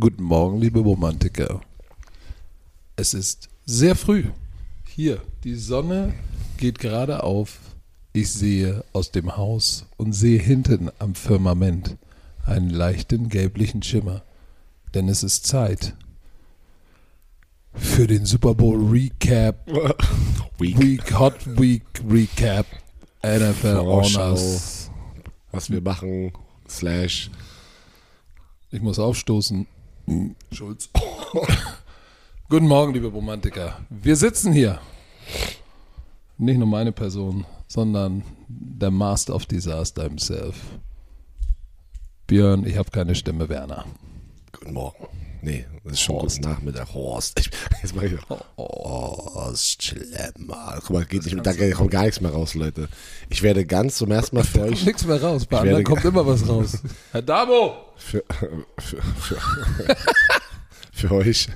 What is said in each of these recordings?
Guten Morgen, liebe Romantiker. Es ist sehr früh. Hier, die Sonne geht gerade auf. Ich sehe aus dem Haus und sehe hinten am Firmament einen leichten gelblichen Schimmer. Denn es ist Zeit für den Super Bowl Recap. Week. Week, Hot Week Recap. NFL. Honors. Was wir machen, slash. Ich muss aufstoßen. Schulz. Guten Morgen, liebe Romantiker. Wir sitzen hier. Nicht nur meine Person, sondern der Master of Disaster himself. Björn, ich habe keine Stimme, Werner. Guten Morgen. Nee, das ist schon Horst. guten Nachmittag. Horst. Ich, jetzt mach ich Horst Schlemmer. Guck mal, geht nicht, da kommt gar nichts mehr raus, Leute. Ich werde ganz zum ersten Mal für Da kommt euch, nichts mehr raus. Bei anderen kommt immer was raus. Herr Dabo! für, für, für, für euch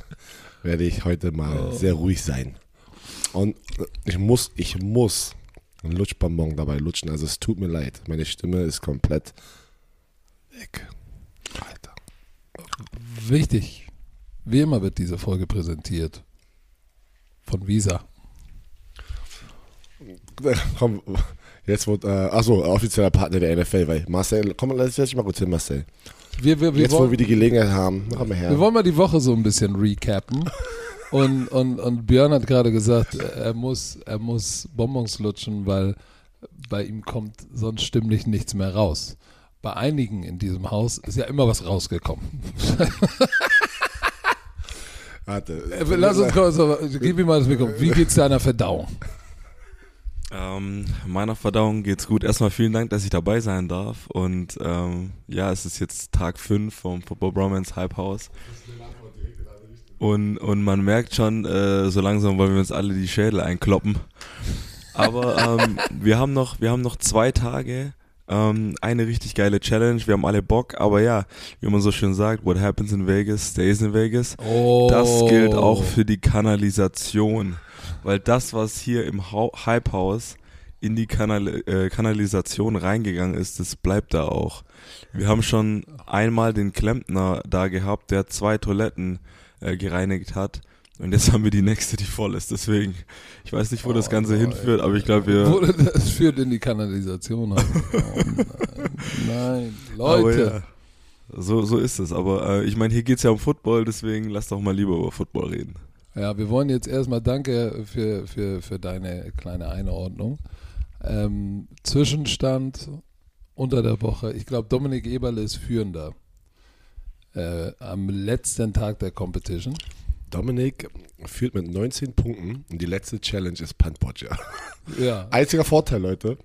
werde ich heute mal sehr ruhig sein. Und ich muss, ich muss einen Lutschbonbon dabei lutschen. Also es tut mir leid. Meine Stimme ist komplett weg. Alter. Wichtig. Wie immer wird diese Folge präsentiert von Visa. Komm, jetzt wird, äh, achso, offizieller Partner der NFL, weil Marcel, komm, lass dich mal kurz hin, Marcel. Wir, wir, wir, Jetzt, wo wollen, wir die Gelegenheit haben, komm her. wir wollen mal die Woche so ein bisschen recappen. Und, und, und Björn hat gerade gesagt, er muss, er muss Bonbons lutschen, weil bei ihm kommt sonst stimmlich nichts mehr raus. Bei einigen in diesem Haus ist ja immer was rausgekommen. Warte. Lass uns kurz, gib ihm mal das Mikro. Wie geht's deiner Verdauung? Ähm, meiner Verdauung geht's gut. Erstmal vielen Dank, dass ich dabei sein darf. Und ähm, ja, es ist jetzt Tag 5 vom Football Bromance Hype House. Und, und man merkt schon, äh, so langsam wollen wir uns alle die Schädel einkloppen. Aber ähm, wir haben noch, wir haben noch zwei Tage, ähm, eine richtig geile Challenge. Wir haben alle Bock, aber ja, wie man so schön sagt, what happens in Vegas stays in Vegas. Oh. Das gilt auch für die Kanalisation. Weil das, was hier im Hype House in die Kanal äh, Kanalisation reingegangen ist, das bleibt da auch. Wir haben schon einmal den Klempner da gehabt, der zwei Toiletten äh, gereinigt hat. Und jetzt haben wir die nächste, die voll ist. Deswegen, ich weiß nicht, wo das Ganze Oh, hinführt, aber ich glaube, wir. Das führt in die Kanalisation. Oh nein, nein. Leute. ja, so, so ist es. Aber äh, ich meine, hier geht's ja um Football, deswegen lass doch mal lieber über Football reden. Ja, wir wollen jetzt erstmal danke für, für, für deine kleine Einordnung. Ähm, Zwischenstand unter der Woche. Ich glaube, Dominik Eberle ist führender. Äh, am letzten Tag der Competition. Dominik führt mit 19 Punkten und die letzte Challenge ist Puntbodger. Ja. Einziger Vorteil, Leute.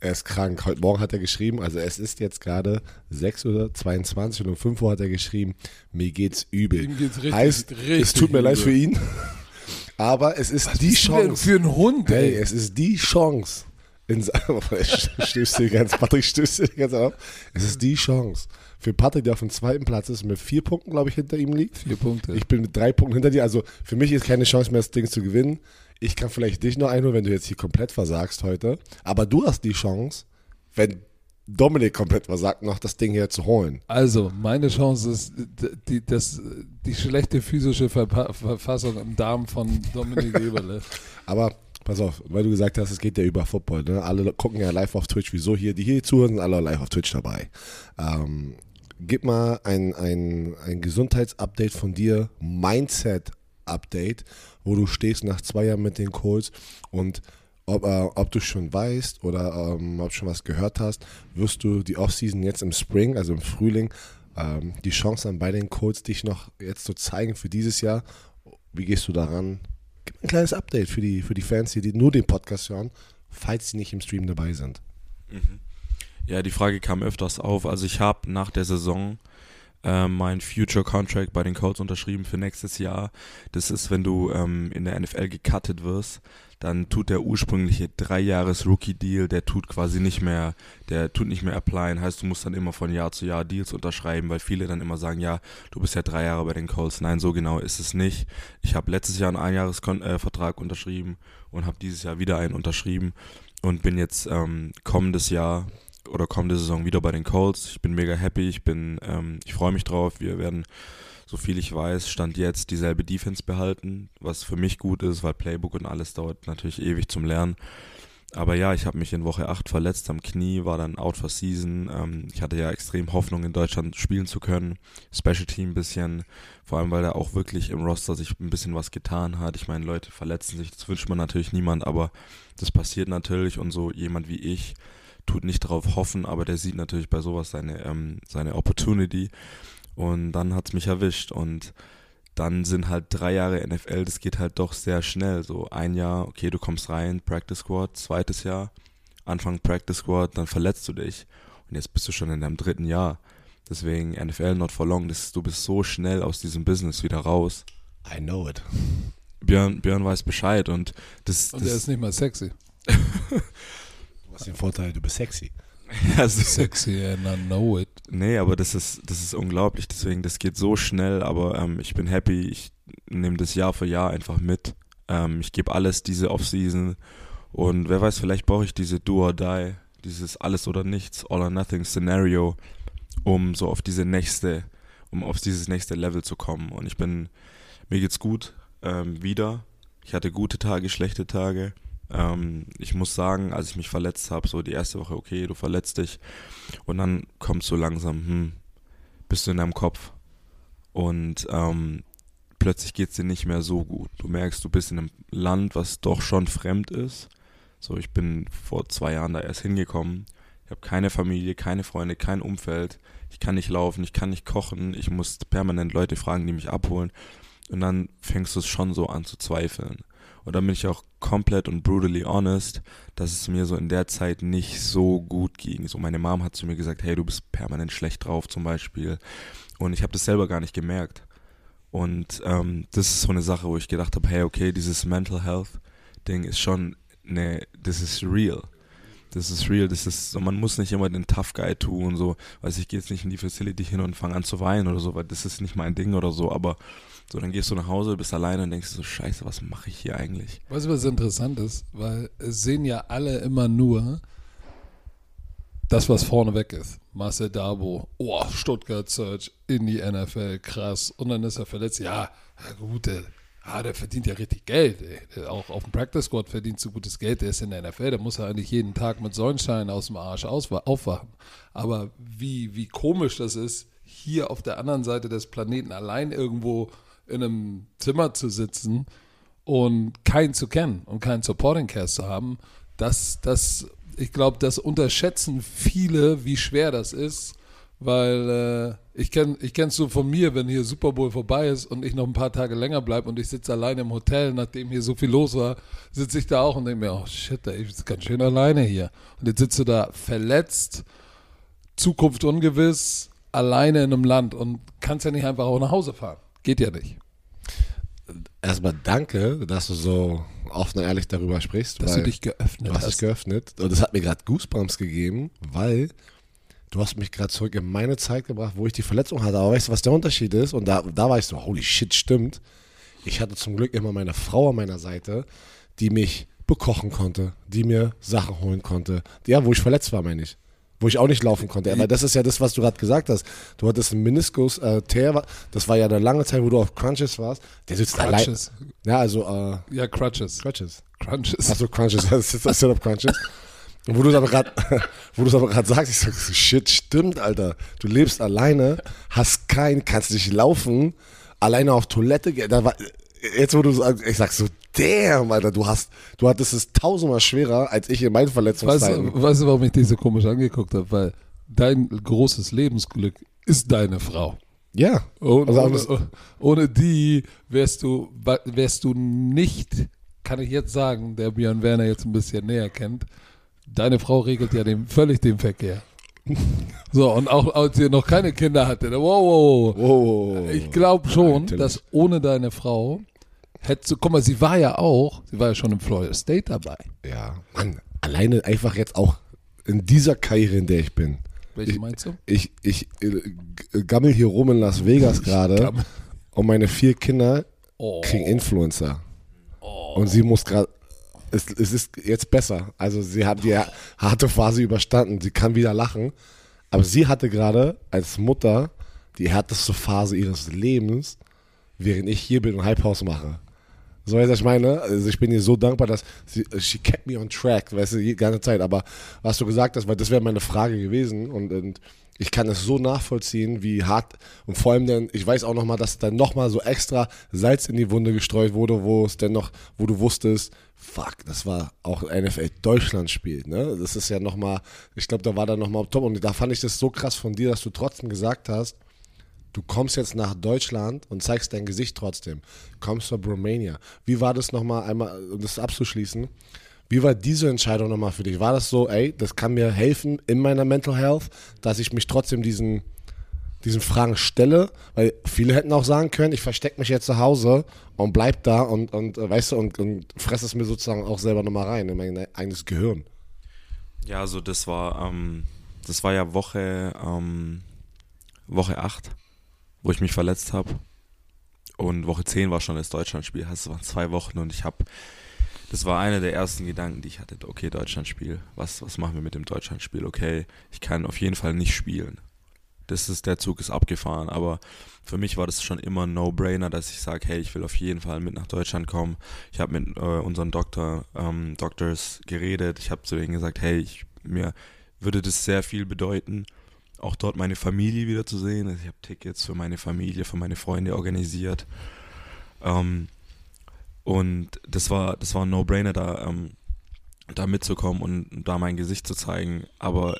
Er ist krank. Heute Morgen hat er geschrieben, also es ist jetzt gerade 6.22 Uhr und um 5 Uhr hat er geschrieben, mir geht's übel. Ihm geht's richtig, heißt, richtig es tut mir leid übel. für ihn, aber es ist die Was ist denn Chance. Für einen Hund, Hey, ey. es ist die Chance. In stößt dir ganz, Patrick stößt dir ganz auf. Es ist die Chance. Für Patrick, der auf dem zweiten Platz ist, mit vier Punkten, glaube ich, hinter ihm liegt. Vier Punkte. Ich bin mit drei Punkten hinter dir. Also für mich ist keine Chance mehr, das Ding zu gewinnen. Ich kann vielleicht dich noch einholen, wenn du jetzt hier komplett versagst heute. Aber du hast die Chance, wenn Dominik komplett versagt, noch das Ding hier zu holen. Also, meine Chance ist die, das, die schlechte physische Verpa Verfassung im Darm von Dominik Eberle. Aber pass auf, weil du gesagt hast, es geht ja über Football. Ne? Alle gucken ja live auf Twitch. Wieso hier? Die hier zuhören, sind alle live auf Twitch dabei. Ähm, gib mal ein, ein, ein Gesundheitsupdate von dir, Mindset-Update, wo du stehst nach zwei Jahren mit den Colts und ob, äh, ob du schon weißt oder ähm, ob schon was gehört hast, wirst du die Offseason jetzt im Spring, also im Frühling, ähm, die Chance haben bei den Colts, dich noch jetzt zu zeigen für dieses Jahr. Wie gehst du daran? Gib ein kleines Update für die, für die Fans, die nur den Podcast hören, falls sie nicht im Stream dabei sind. Ja, die Frage kam öfters auf. Also ich habe nach der Saison äh, mein Future Contract bei den Colts unterschrieben für nächstes Jahr. Das ist, wenn du ähm, in der NFL gecuttet wirst, dann tut der ursprüngliche drei Jahres Rookie Deal, der tut quasi nicht mehr, der tut nicht mehr applyen. Heißt, du musst dann immer von Jahr zu Jahr Deals unterschreiben, weil viele dann immer sagen, ja, du bist ja drei Jahre bei den Colts. Nein, so genau ist es nicht. Ich habe letztes Jahr einen Einjahresvertrag äh, unterschrieben und habe dieses Jahr wieder einen unterschrieben und bin jetzt ähm, kommendes Jahr oder kommende Saison wieder bei den Colts. Ich bin mega happy, ich bin, ähm, ich freue mich drauf. Wir werden so viel ich weiß, stand jetzt dieselbe Defense behalten, was für mich gut ist, weil Playbook und alles dauert natürlich ewig zum Lernen. Aber ja, ich habe mich in Woche 8 verletzt am Knie, war dann out for season. Ähm, ich hatte ja extrem Hoffnung, in Deutschland spielen zu können. Special Team ein bisschen, vor allem weil da auch wirklich im Roster sich ein bisschen was getan hat. Ich meine, Leute verletzen sich, das wünscht man natürlich niemand, aber das passiert natürlich und so jemand wie ich tut nicht darauf hoffen, aber der sieht natürlich bei sowas seine, ähm, seine Opportunity. Und dann hat's mich erwischt und dann sind halt drei Jahre NFL, das geht halt doch sehr schnell. So ein Jahr, okay, du kommst rein, Practice Squad, zweites Jahr, Anfang Practice Squad, dann verletzt du dich. Und jetzt bist du schon in deinem dritten Jahr. Deswegen NFL not for long, das, du bist so schnell aus diesem Business wieder raus. I know it. Björn, Björn weiß Bescheid und das. Und das, er ist nicht mal sexy. Du hast den Vorteil, du bist sexy. ist, Sexy and I know it. Nee, aber das ist, das ist unglaublich. Deswegen, das geht so schnell, aber ähm, ich bin happy. Ich nehme das Jahr für Jahr einfach mit. Ähm, ich gebe alles diese Offseason. Und wer weiß, vielleicht brauche ich diese Do or Die, dieses Alles oder Nichts, All or Nothing Szenario, um so auf diese nächste, um auf dieses nächste Level zu kommen. Und ich bin, mir geht's gut, ähm, wieder. Ich hatte gute Tage, schlechte Tage. Ähm, ich muss sagen, als ich mich verletzt habe, so die erste Woche, okay, du verletzt dich. Und dann kommt so langsam, hm, bist du in deinem Kopf. Und ähm, plötzlich geht es dir nicht mehr so gut. Du merkst, du bist in einem Land, was doch schon fremd ist. So, ich bin vor zwei Jahren da erst hingekommen. Ich habe keine Familie, keine Freunde, kein Umfeld. Ich kann nicht laufen, ich kann nicht kochen. Ich muss permanent Leute fragen, die mich abholen. Und dann fängst du es schon so an zu zweifeln. Und dann bin ich auch komplett und brutally honest, dass es mir so in der Zeit nicht so gut ging. So meine Mom hat zu mir gesagt, hey, du bist permanent schlecht drauf zum Beispiel. Und ich habe das selber gar nicht gemerkt. Und ähm, das ist so eine Sache, wo ich gedacht habe, hey, okay, dieses Mental Health Ding ist schon ne, das ist real. Das ist real, das ist so, man muss nicht immer den Tough Guy tun, so, weiß ich, gehe jetzt nicht in die Facility hin und fange an zu weinen oder so, weil das ist nicht mein Ding oder so, aber so, dann gehst du nach Hause, bist alleine und denkst so, scheiße, was mache ich hier eigentlich? Weißt du, was interessant ist? Weil es sehen ja alle immer nur das, was vorne weg ist. Marcel Dabo, oh, Stuttgart Search in die NFL, krass. Und dann ist er verletzt. Ja, gut, der, ah, der verdient ja richtig Geld. Ey. Auch auf dem Practice Squad verdient so gutes Geld. Der ist in der NFL, der muss ja eigentlich jeden Tag mit Sonnenschein aus dem Arsch aufwachen. Aber wie, wie komisch das ist, hier auf der anderen Seite des Planeten allein irgendwo in einem Zimmer zu sitzen und keinen zu kennen und keinen Supporting Cast zu haben, das, das, ich glaube, das unterschätzen viele, wie schwer das ist, weil äh, ich kenne ich kenn's so von mir, wenn hier Super Bowl vorbei ist und ich noch ein paar Tage länger bleibe und ich sitze alleine im Hotel, nachdem hier so viel los war, sitze ich da auch und denke mir, oh shit, ey, ich bin ganz schön alleine hier. Und jetzt sitzt du da verletzt, Zukunft ungewiss, alleine in einem Land und kannst ja nicht einfach auch nach Hause fahren. Geht ja nicht. Erstmal danke, dass du so offen und ehrlich darüber sprichst. Dass du dich geöffnet du hast hast. dich geöffnet. Und das hat mir gerade Goosebumps gegeben, weil du hast mich gerade zurück in meine Zeit gebracht, wo ich die Verletzung hatte. Aber weißt du, was der Unterschied ist? Und da, da war ich so, holy shit, stimmt. Ich hatte zum Glück immer meine Frau an meiner Seite, die mich bekochen konnte, die mir Sachen holen konnte. Ja, wo ich verletzt war, meine ich. Wo ich auch nicht laufen konnte. Aber das ist ja das, was du gerade gesagt hast. Du hattest einen Meniskus, äh, Tear, das war ja eine lange Zeit, wo du auf Crunches warst. Der sitzt allein. Crunches. Ja, also, äh, Ja, Crutches. Crutches. Crunches. Achso, Crunches, das ist das Setup Crunches. Und wo du es aber gerade, wo du es aber gerade sagst, ich sag so, shit, stimmt, Alter. Du lebst alleine, hast keinen, kannst nicht laufen, alleine auf Toilette gehen. Da war, jetzt wo du sagst, ich sag so, damn, Alter, du hast, du hattest es tausendmal schwerer als ich in meinen Weißt, Verletzungszeiten. du- weißt du, warum ich dich so komisch angeguckt habe? Weil dein großes Lebensglück ist deine Frau. Ja. Und Also ohne, ohne die wärst du, wärst du nicht, kann ich jetzt sagen, der Björn Werner jetzt ein bisschen näher kennt, deine Frau regelt ja den, völlig den Verkehr. So, und auch als ihr noch keine Kinder hattet. Wow, wow, wow. Oh. Ich glaube schon, dass ohne deine Frau hättest guck mal, sie war ja auch, sie war ja schon im Florida State dabei. Ja, Mann, alleine einfach jetzt auch in dieser Karriere, in der ich bin. Welche Ich- meinst du? Ich, ich äh, g- gammel hier rum in Las Vegas gerade und meine vier Kinder Oh. kriegen Influencer. Und sie muss gerade, es, es ist jetzt besser. Also sie hat die harte Phase überstanden. Sie kann wieder lachen. Aber sie hatte gerade als Mutter die härteste Phase ihres Lebens, während ich hier bin und Hypehouse mache. So, weißt du, was ich meine? Also ich bin ihr so dankbar, dass sie, she kept me on track, weißt du, die ganze Zeit. Aber was du gesagt hast, weil das wäre meine Frage gewesen und, und ich kann es so nachvollziehen, wie hart und vor allem dann, ich weiß auch nochmal, dass dann nochmal so extra Salz in die Wunde gestreut wurde, wo es dann noch, wo du wusstest, fuck, das war auch NFL Deutschland spielt, ne? Das ist ja nochmal, ich glaube, da war dann nochmal top und da fand ich das so krass von dir, dass du trotzdem gesagt hast, du kommst jetzt nach Deutschland und zeigst dein Gesicht trotzdem. Kommst zur Romania. Wie war das nochmal einmal, um das abzuschließen? Wie war diese Entscheidung nochmal für dich? War das so, ey, das kann mir helfen in meiner Mental Health, dass ich mich trotzdem diesen, diesen Fragen stelle? Weil viele hätten auch sagen können, ich verstecke mich jetzt zu Hause und bleib da und, und äh, weißt du, und, und fresse es mir sozusagen auch selber nochmal rein in mein eigenes Gehirn. Ja, also das war, ähm, das war ja Woche, ähm, Woche 8, wo ich mich verletzt habe. Und Woche 10 war schon das Deutschlandspiel. Das waren zwei Wochen und ich habe, das war einer der ersten Gedanken, die ich hatte. Okay, Deutschlandspiel, was, was machen wir mit dem Deutschlandspiel? Okay, ich kann auf jeden Fall nicht spielen. Das ist, der Zug ist abgefahren, aber für mich war das schon immer ein No-Brainer, dass ich sage, hey, ich will auf jeden Fall mit nach Deutschland kommen. Ich habe mit äh, unseren Doktor, ähm, Doctors geredet. Ich habe zu denen gesagt, hey, ich, mir würde das sehr viel bedeuten, auch dort meine Familie wieder zu sehen. Also ich habe Tickets für meine Familie, für meine Freunde organisiert. Ähm, und das war, das war ein No-Brainer, da, ähm, da mitzukommen und da mein Gesicht zu zeigen. Aber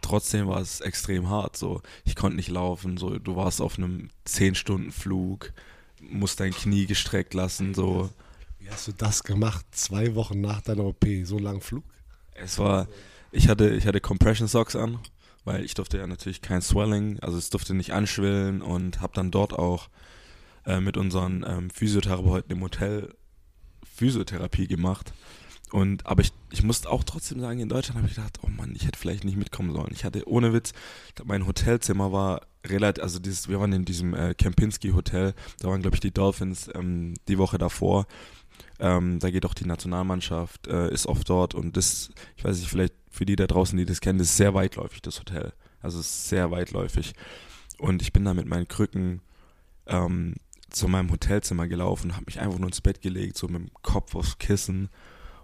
trotzdem war es extrem hart. So, ich konnte nicht laufen. So, du warst auf einem 10-Stunden-Flug, musst dein Knie gestreckt lassen. So, Wie hast du das gemacht? Zwei Wochen nach deiner OP, so lang Flug? Es war, ich hatte, ich hatte Compression Socks an, weil ich durfte ja natürlich kein Swelling, also es durfte nicht anschwillen und habe dann dort auch äh, mit unseren ähm, Physiotherapeuten im Hotel Physiotherapie gemacht. Und aber ich, ich musste auch trotzdem sagen, in Deutschland habe ich gedacht, oh Mann, ich hätte vielleicht nicht mitkommen sollen. Ich hatte ohne Witz, mein Hotelzimmer war relativ, also dieses, wir waren in diesem äh, Kempinski Hotel, da waren glaube ich die Dolphins ähm, die Woche davor. Ähm, da geht auch die Nationalmannschaft, äh, ist oft dort und das, ich weiß nicht, vielleicht für die da draußen, die das kennen, das ist sehr weitläufig, das Hotel. Also es ist sehr weitläufig. Und ich bin da mit meinen Krücken ähm, zu meinem Hotelzimmer gelaufen, habe mich einfach nur ins Bett gelegt, so mit dem Kopf aufs Kissen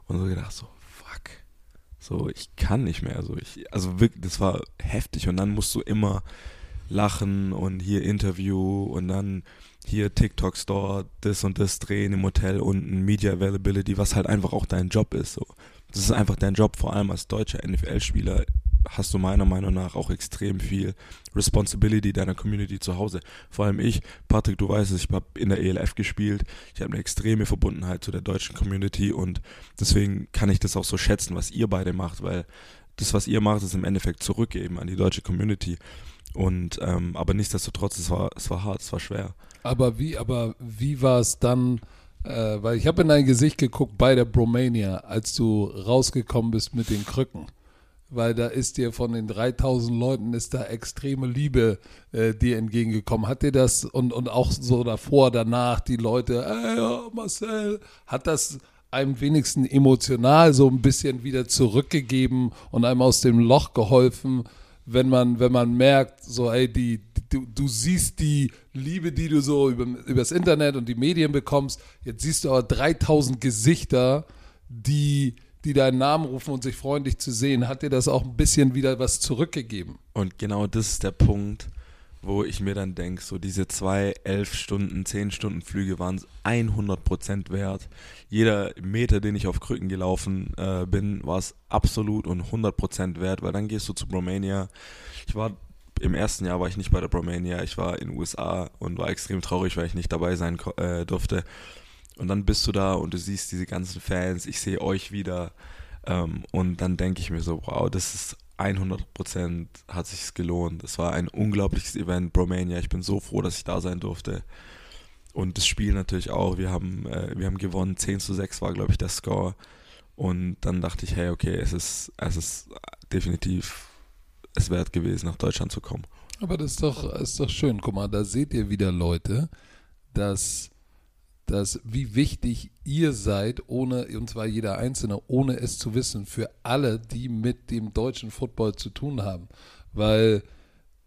und so gedacht, so, fuck. So, ich kann nicht mehr. So, ich, also wirklich, das war heftig. Und dann musst du immer lachen und hier Interview und dann hier TikTok-Store, das und das drehen im Hotel unten, Media Availability, was halt einfach auch dein Job ist. So. Das ist einfach dein Job, vor allem als deutscher NFL-Spieler hast du meiner Meinung nach auch extrem viel Responsibility deiner Community zu Hause. Vor allem ich, Patrick, du weißt es, ich habe in der ELF gespielt, ich habe eine extreme Verbundenheit zu der deutschen Community und deswegen kann ich das auch so schätzen, was ihr beide macht, weil das, was ihr macht, ist im Endeffekt zurückgeben an die deutsche Community. Und ähm, aber nichtsdestotrotz, es war, es war hart, es war schwer. Aber wie, aber wie war es dann, äh, weil ich habe in dein Gesicht geguckt bei der Bromania, als du rausgekommen bist mit den Krücken. Weil da ist dir von den 3000 Leuten ist da extreme Liebe äh, dir entgegengekommen. Hat dir das und, und auch so davor, danach die Leute, ey, ja, Marcel, hat das einem wenigstens emotional so ein bisschen wieder zurückgegeben und einem aus dem Loch geholfen, wenn man, wenn man merkt, so, ey, die, du, du siehst die Liebe, die du so über, übers Internet und die Medien bekommst, jetzt siehst du aber 3000 Gesichter, die, die deinen Namen rufen und sich freuen, dich zu sehen. Hat dir das auch ein bisschen wieder was zurückgegeben? Und genau das ist der Punkt, wo ich mir dann denke, so diese zwei, elf Stunden, zehn Stunden Flüge waren 100% wert. Jeder Meter, den ich auf Krücken gelaufen äh, bin, war es absolut und 100% wert, weil dann gehst du zu Bromania. Ich war im ersten Jahr war ich nicht bei der Bromania, ich war in den USA und war extrem traurig, weil ich nicht dabei sein äh, durfte. Und dann bist du da und du siehst diese ganzen Fans, ich sehe euch wieder. Ähm, und dann denke ich mir so, wow, das ist 100% hat sich gelohnt. Es war ein unglaubliches Event, Bromania. Ich bin so froh, dass ich da sein durfte. Und das Spiel natürlich auch. Wir haben, äh, wir haben gewonnen. 10 zu 6 war, glaube ich, der Score. Und dann dachte ich, hey, okay, es ist, es ist definitiv es wert gewesen, nach Deutschland zu kommen. Aber das ist doch, ist doch schön. Guck mal, da seht ihr wieder Leute, dass, dass wie wichtig ihr seid, ohne, und zwar jeder Einzelne, ohne es zu wissen, für alle, die mit dem deutschen Football zu tun haben. Weil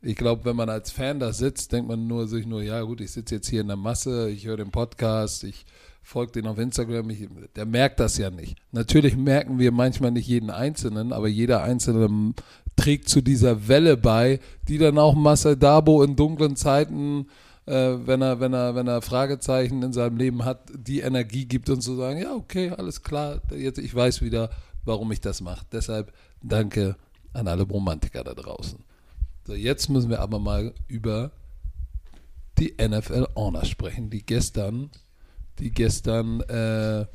ich glaube, wenn man als Fan da sitzt, denkt man nur sich nur, ja gut, ich sitze jetzt hier in der Masse, ich höre den Podcast, ich folge den auf Instagram, ich, der merkt das ja nicht. Natürlich merken wir manchmal nicht jeden Einzelnen, aber jeder Einzelne trägt zu dieser Welle bei, die dann auch Marcel Dabo in dunklen Zeiten, äh, wenn er, wenn er, wenn er Fragezeichen in seinem Leben hat, die Energie gibt und zu sagen, ja okay, alles klar, jetzt ich weiß wieder, warum ich das mache. Deshalb danke an alle Romantiker da draußen. So, jetzt müssen wir aber mal über die NFL Honor sprechen, die gestern, die gestern äh,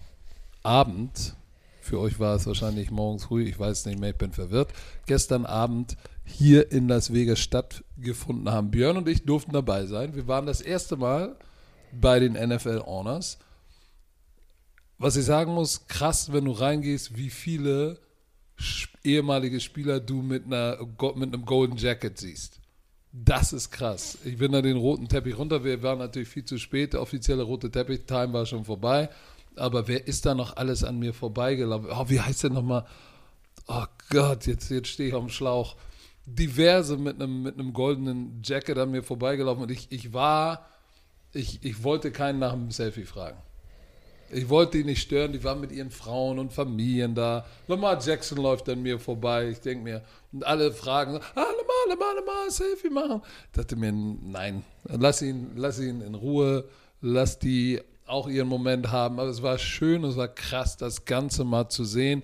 Abend, für euch war es wahrscheinlich morgens früh, ich weiß nicht mehr, ich bin verwirrt, gestern Abend hier in Las Vegas stattgefunden haben. Björn und ich durften dabei sein. Wir waren das erste Mal bei den NFL Honors. Was ich sagen muss, krass, wenn du reingehst, wie viele ehemalige Spieler du mit, einer, mit einem Golden Jacket siehst. Das ist krass. Ich bin da den roten Teppich runter. Wir waren natürlich viel zu spät. Der offizielle rote Teppich-Time war schon vorbei. Aber wer ist da noch alles an mir vorbeigelaufen? Oh, wie heißt der nochmal? Oh Gott, jetzt, jetzt stehe ich auf dem Schlauch. Diverse mit einem, mit einem goldenen Jacket an mir vorbeigelaufen. Und ich, ich war, ich, ich wollte keinen nach dem Selfie fragen. Ich wollte die nicht stören, die waren mit ihren Frauen und Familien da. Lamar Jackson läuft an mir vorbei. Ich denke mir, und alle fragen, ah, Lamar, Lamar, Lamar, Selfie machen. Ich dachte mir, nein, lass ihn, lass ihn in Ruhe, lass die auch ihren Moment haben. Aber es war schön, es war krass, das Ganze mal zu sehen.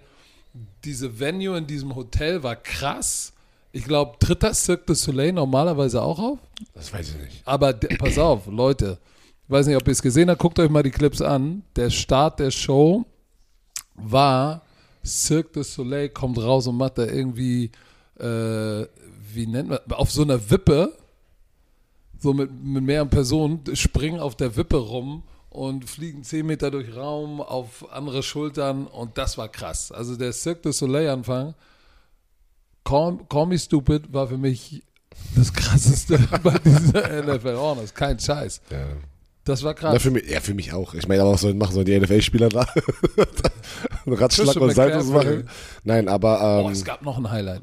Diese Venue in diesem Hotel war krass. Ich glaube, tritt das Cirque du Soleil normalerweise auch auf? Das weiß ich nicht. Aber pass auf, Leute, ich weiß nicht, ob ihr es gesehen habt, guckt euch mal die Clips an. Der Start der Show war Cirque du Soleil kommt raus und macht da irgendwie, äh, wie nennt man, auf so einer Wippe, so mit, mit mehreren Personen, springen auf der Wippe rum und fliegen 10 Meter durch Raum auf andere Schultern und das war krass. Also der Cirque du Soleil-Anfang, Call, Call Me Stupid war für mich das krasseste bei dieser NFL Honors. Kein Scheiß. Ja. Das war krass. Na, für mich, ja, für mich auch. Ich meine, aber was sollen machen so die NFL-Spieler da? Ratschlag und Saltos machen. Nein, aber. Ähm, oh, es gab noch ein Highlight.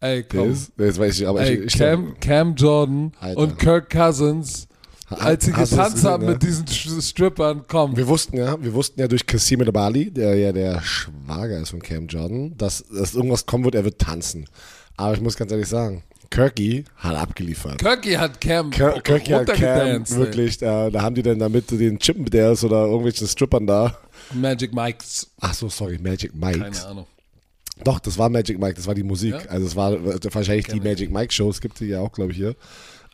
Ey, komm. Das, das weiß ich, aber Ey, ich, ich Cam, Cam Jordan Alter. und Kirk Cousins, als sie getanzt haben mit diesen Strippern, komm. Wir wussten ja, wir wussten ja durch Kasim Bali, der ja der Schwager ist von Cam Jordan, dass, dass irgendwas kommen wird, er wird tanzen. Aber ich muss ganz ehrlich sagen, Kirky hat abgeliefert. Kirky hat Cam Kir- Kirky hat Cam wirklich, da, da haben die dann damit den Chippendales oder irgendwelchen Strippern da. Magic Mikes. Ach so, sorry, Magic Mike. Keine Ahnung. Doch, das war Magic Mike, das war die Musik. Ja? Also es war wahrscheinlich die Kenn. Magic Mike Shows, gibt es ja auch, glaube ich, hier.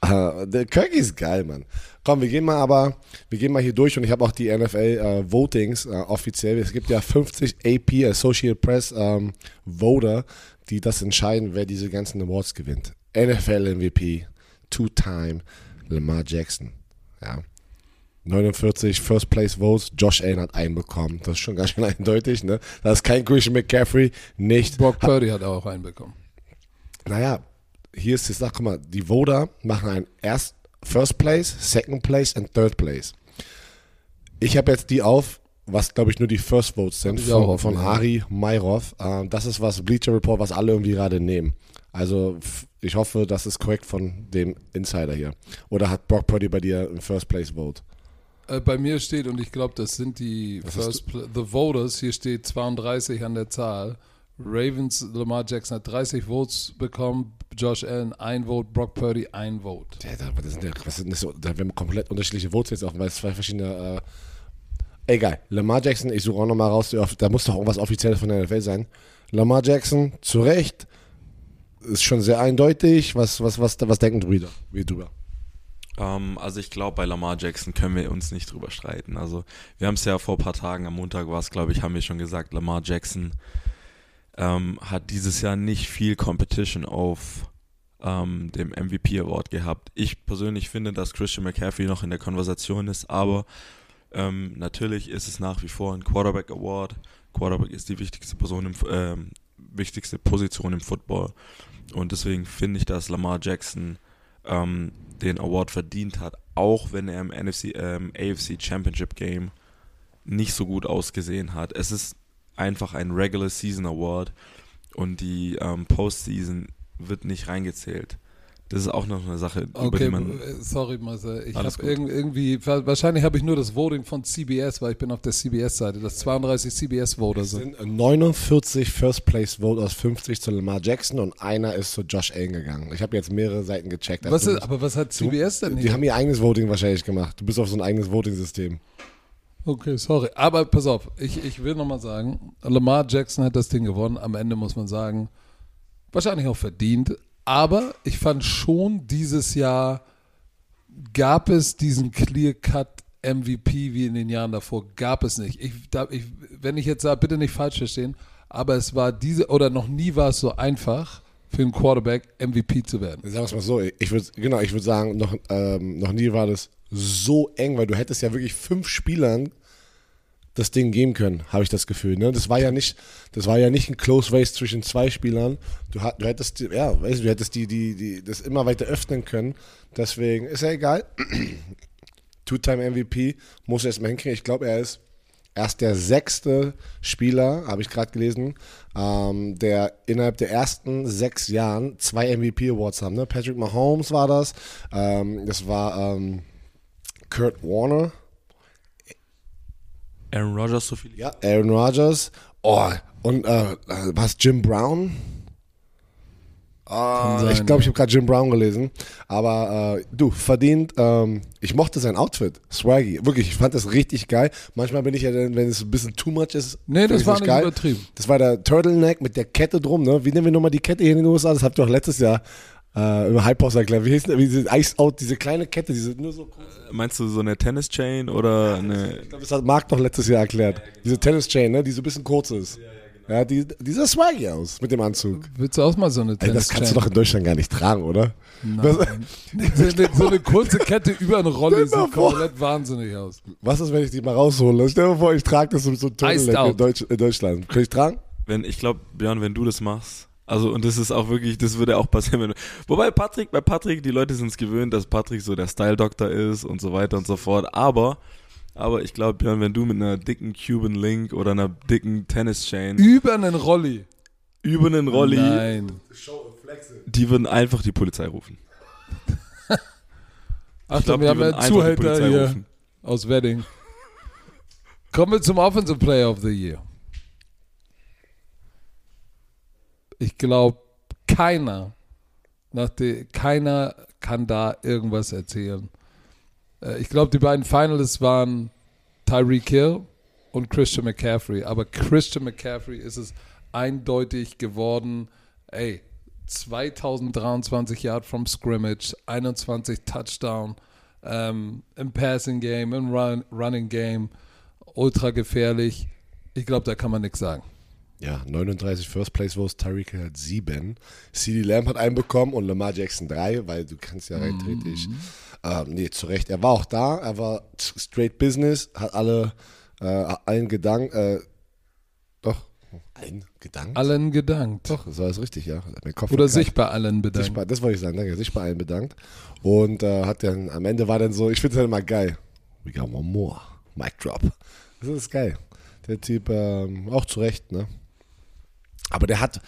Der Kirky ist geil, Mann. Komm, wir gehen mal aber, wir gehen mal hier durch und ich habe auch die NFL äh, Votings äh, offiziell. Es gibt ja 50 AP Associated Press ähm, Voter, die das entscheiden, wer diese ganzen Awards gewinnt. NFL MVP, Two-Time, Lamar Jackson. Ja. 49 First Place Votes, Josh Allen hat einen bekommen. Das ist schon ganz schön eindeutig, ne? Das ist kein Christian McCaffrey, nicht Brock Purdy hat auch einen bekommen. naja, hier ist die Sache, guck mal, die Voter machen ein erst First Place, Second Place und Third Place. Ich habe jetzt die auf, was glaube ich nur die First Votes sind, von, auf, von ja. Ari Mayrov. Ähm, das ist was Bleacher Report, was alle irgendwie gerade nehmen. Also ich hoffe, das ist korrekt von dem Insider hier. Oder hat Brock Purdy bei dir ein First Place Vote? Äh, bei mir steht, und ich glaube, das sind die Was First Pla- The Voters, hier steht 32 an der Zahl. Ravens, Lamar Jackson hat 30 Votes bekommen, Josh Allen ein Vote, Brock Purdy ein Vote. Ja, da, das sind ja, was sind das so, da haben wir komplett unterschiedliche Votes jetzt offen, weil es zwei verschiedene. Äh, egal. Lamar Jackson, ich suche auch nochmal raus, da muss doch irgendwas Offizielles von der NFL sein. Lamar Jackson, zu Recht, ist schon sehr eindeutig. Was, was, was, was denken du wieder, wir drüber? Ähm, also ich glaube, bei Lamar Jackson können wir uns nicht drüber streiten. Also wir haben es ja vor ein paar Tagen, am Montag war es, glaube ich, haben wir schon gesagt, Lamar Jackson ähm, hat dieses Jahr nicht viel Competition auf ähm, dem MVP Award gehabt. Ich persönlich finde, dass Christian McCaffrey noch in der Konversation ist, aber ähm, natürlich ist es nach wie vor ein Quarterback Award. Quarterback ist die wichtigste Person im, ähm, wichtigste Position im Football. Und deswegen finde ich, dass Lamar Jackson ähm, den Award verdient hat, auch wenn er im NFC, ähm, AFC Championship Game nicht so gut ausgesehen hat. Es ist einfach ein Regular Season Award und die ähm, Postseason wird nicht reingezählt. Das ist auch noch eine Sache, über Okay, die man. äh, sorry Marcel, ich habe irg irgendwie, wa- wahrscheinlich habe ich nur das Voting von CBS, weil ich bin auf der CBS-Seite, das 32 CBS-Voter Es sind. sind 49 First Place Vote aus 50 zu Lamar Jackson und einer ist zu Josh Allen gegangen. Ich habe jetzt mehrere Seiten gecheckt. Was Also ist, aber was hat du- CBS denn Die hier? haben ihr eigenes Voting wahrscheinlich gemacht. Du bist auf so ein eigenes Voting-System. Okay, sorry. Aber pass auf, ich, ich will nochmal sagen, Lamar Jackson hat das Ding gewonnen. Am Ende muss man sagen, wahrscheinlich auch verdient. Aber ich fand schon, dieses Jahr gab es diesen Clear-Cut MVP wie in den Jahren davor. Gab es nicht. Ich, da, ich, wenn ich jetzt sage, bitte nicht falsch verstehen, aber es war diese, oder noch nie war es so einfach für einen Quarterback MVP zu werden. Sagen wir es mal so, ich würde genau, ich sagen, noch, ähm, noch nie war das so eng, weil du hättest ja wirklich fünf Spielern das Ding geben können, habe ich das Gefühl. Ne? Das war ja nicht, das war ja nicht ein Close Race zwischen zwei Spielern. Du, du hättest, ja, weißt du, du hättest die, die, die, das immer weiter öffnen können. Deswegen ist ja egal. Two-Time MVP muss er erstmal hinkriegen. Ich glaube, er ist erst der sechste Spieler, habe ich gerade gelesen, ähm, der innerhalb der ersten sechs Jahren zwei MVP Awards haben. Ne? Patrick Mahomes war das. Ähm, das war ähm, Kurt Warner. Aaron Rodgers so viel. Ja, Aaron Rodgers. Oh, und äh, was, Jim Brown? Ah, sein, ich glaube, ich habe gerade Jim Brown gelesen. Aber äh, du, verdient. Ähm, ich mochte sein Outfit. Swaggy. Wirklich, ich fand das richtig geil. Manchmal bin ich ja dann, wenn es ein bisschen too much ist. Nee, das war nicht geil. übertrieben. Das war der Turtleneck mit der Kette drum. Ne? Wie nennen wir nochmal die Kette hier in den USA? Das habt ihr auch letztes Jahr äh, im Hypehouse erklärt. Wie hieß denn, wie diese Ice Out, diese kleine Kette, diese nur so kurz. Meinst du so eine Tennis Chain oder eine. Ich glaube, das hat Marc doch letztes Jahr erklärt. Diese Tennis-Chain, ne? die so ein bisschen kurz ist. Ja, die, die sah swaggy aus mit dem Anzug. Willst du auch mal so eine Ey, das kannst du doch in Deutschland gar nicht tragen, oder? Was, Nein. so, eine, so eine kurze Kette über eine Rolle Stell mal sieht komplett wahnsinnig aus. was ist, wenn ich die mal raushole? Stell dir vor, ich trage das mit so einem Turtleneck in. Deutsch, in Deutschland. Kann ich tragen? Wenn, ich glaube, Björn, wenn du das machst, also und das ist auch wirklich, das würde auch passieren, wenn du, wobei Patrick, bei Patrick, die Leute sind es gewöhnt, dass Patrick so der Style-Doktor ist und so weiter und so fort, aber, aber ich glaube, Björn, wenn du mit einer dicken Cuban Link oder einer dicken Tennis-Chain Über einen Rolli. über einen Rolli, Nein. die würden einfach die Polizei rufen. Achtung, Ich glaub, wir haben einen die Zuhälter hier rufen. aus Wedding. Kommen wir zum Offensive Player of the Year. Ich glaube, keiner, de, keiner kann da irgendwas erzählen. Äh, ich glaube, die beiden Finalists waren Tyreek Hill und Christian McCaffrey. Aber Christian McCaffrey ist es eindeutig geworden. Ey, 2023 Yard from Scrimmage, 21 Touchdown ähm, im Passing Game, im Run, Running Game, ultra gefährlich. Ich glaube, da kann man nichts sagen. Ja, 39 First Place Votes, Tyreek hat 7. CD Lamb hat einen bekommen und Lamar Jackson 3, weil du kannst ja rein theoretisch. Ähm, nee, zu Recht. Er war auch da, er war straight Business, hat alle, äh, allen gedankt, äh, doch, allen gedankt? Allen gedankt. Doch, das war alles richtig, ja. Hat mein Kopf Oder sich bei allen bedankt. Sich bei, das wollte ich sagen, danke. Sich bei allen bedankt. Und äh, hat dann, am Ende war dann so, ich finde es halt immer geil. We got one more. Mic drop. Das ist geil. Der Typ, ähm, auch zu Recht, ne? Aber der hat,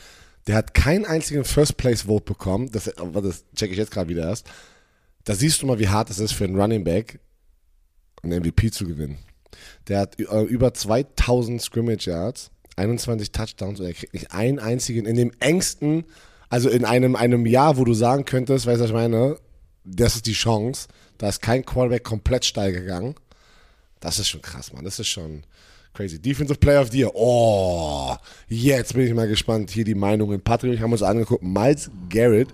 der hat keinen einzigen First Place Vote bekommen. Das, das checke ich jetzt gerade wieder erst. Da siehst du mal, wie hart es ist für einen Running Back, einen MVP zu gewinnen. Der hat äh, über 2000 Scrimmage Yards, 21 Touchdowns und er kriegt nicht einen einzigen in dem engsten, also in einem, einem Jahr, wo du sagen könntest, weißt du, was ich meine, das ist die Chance, da ist kein Quarterback komplett steil gegangen. Das ist schon krass, Mann. Das ist schon crazy. Defensive Player of the Year. Oh, jetzt bin ich mal gespannt. Hier die Meinungen. Patrick und ich haben uns angeguckt. Miles Garrett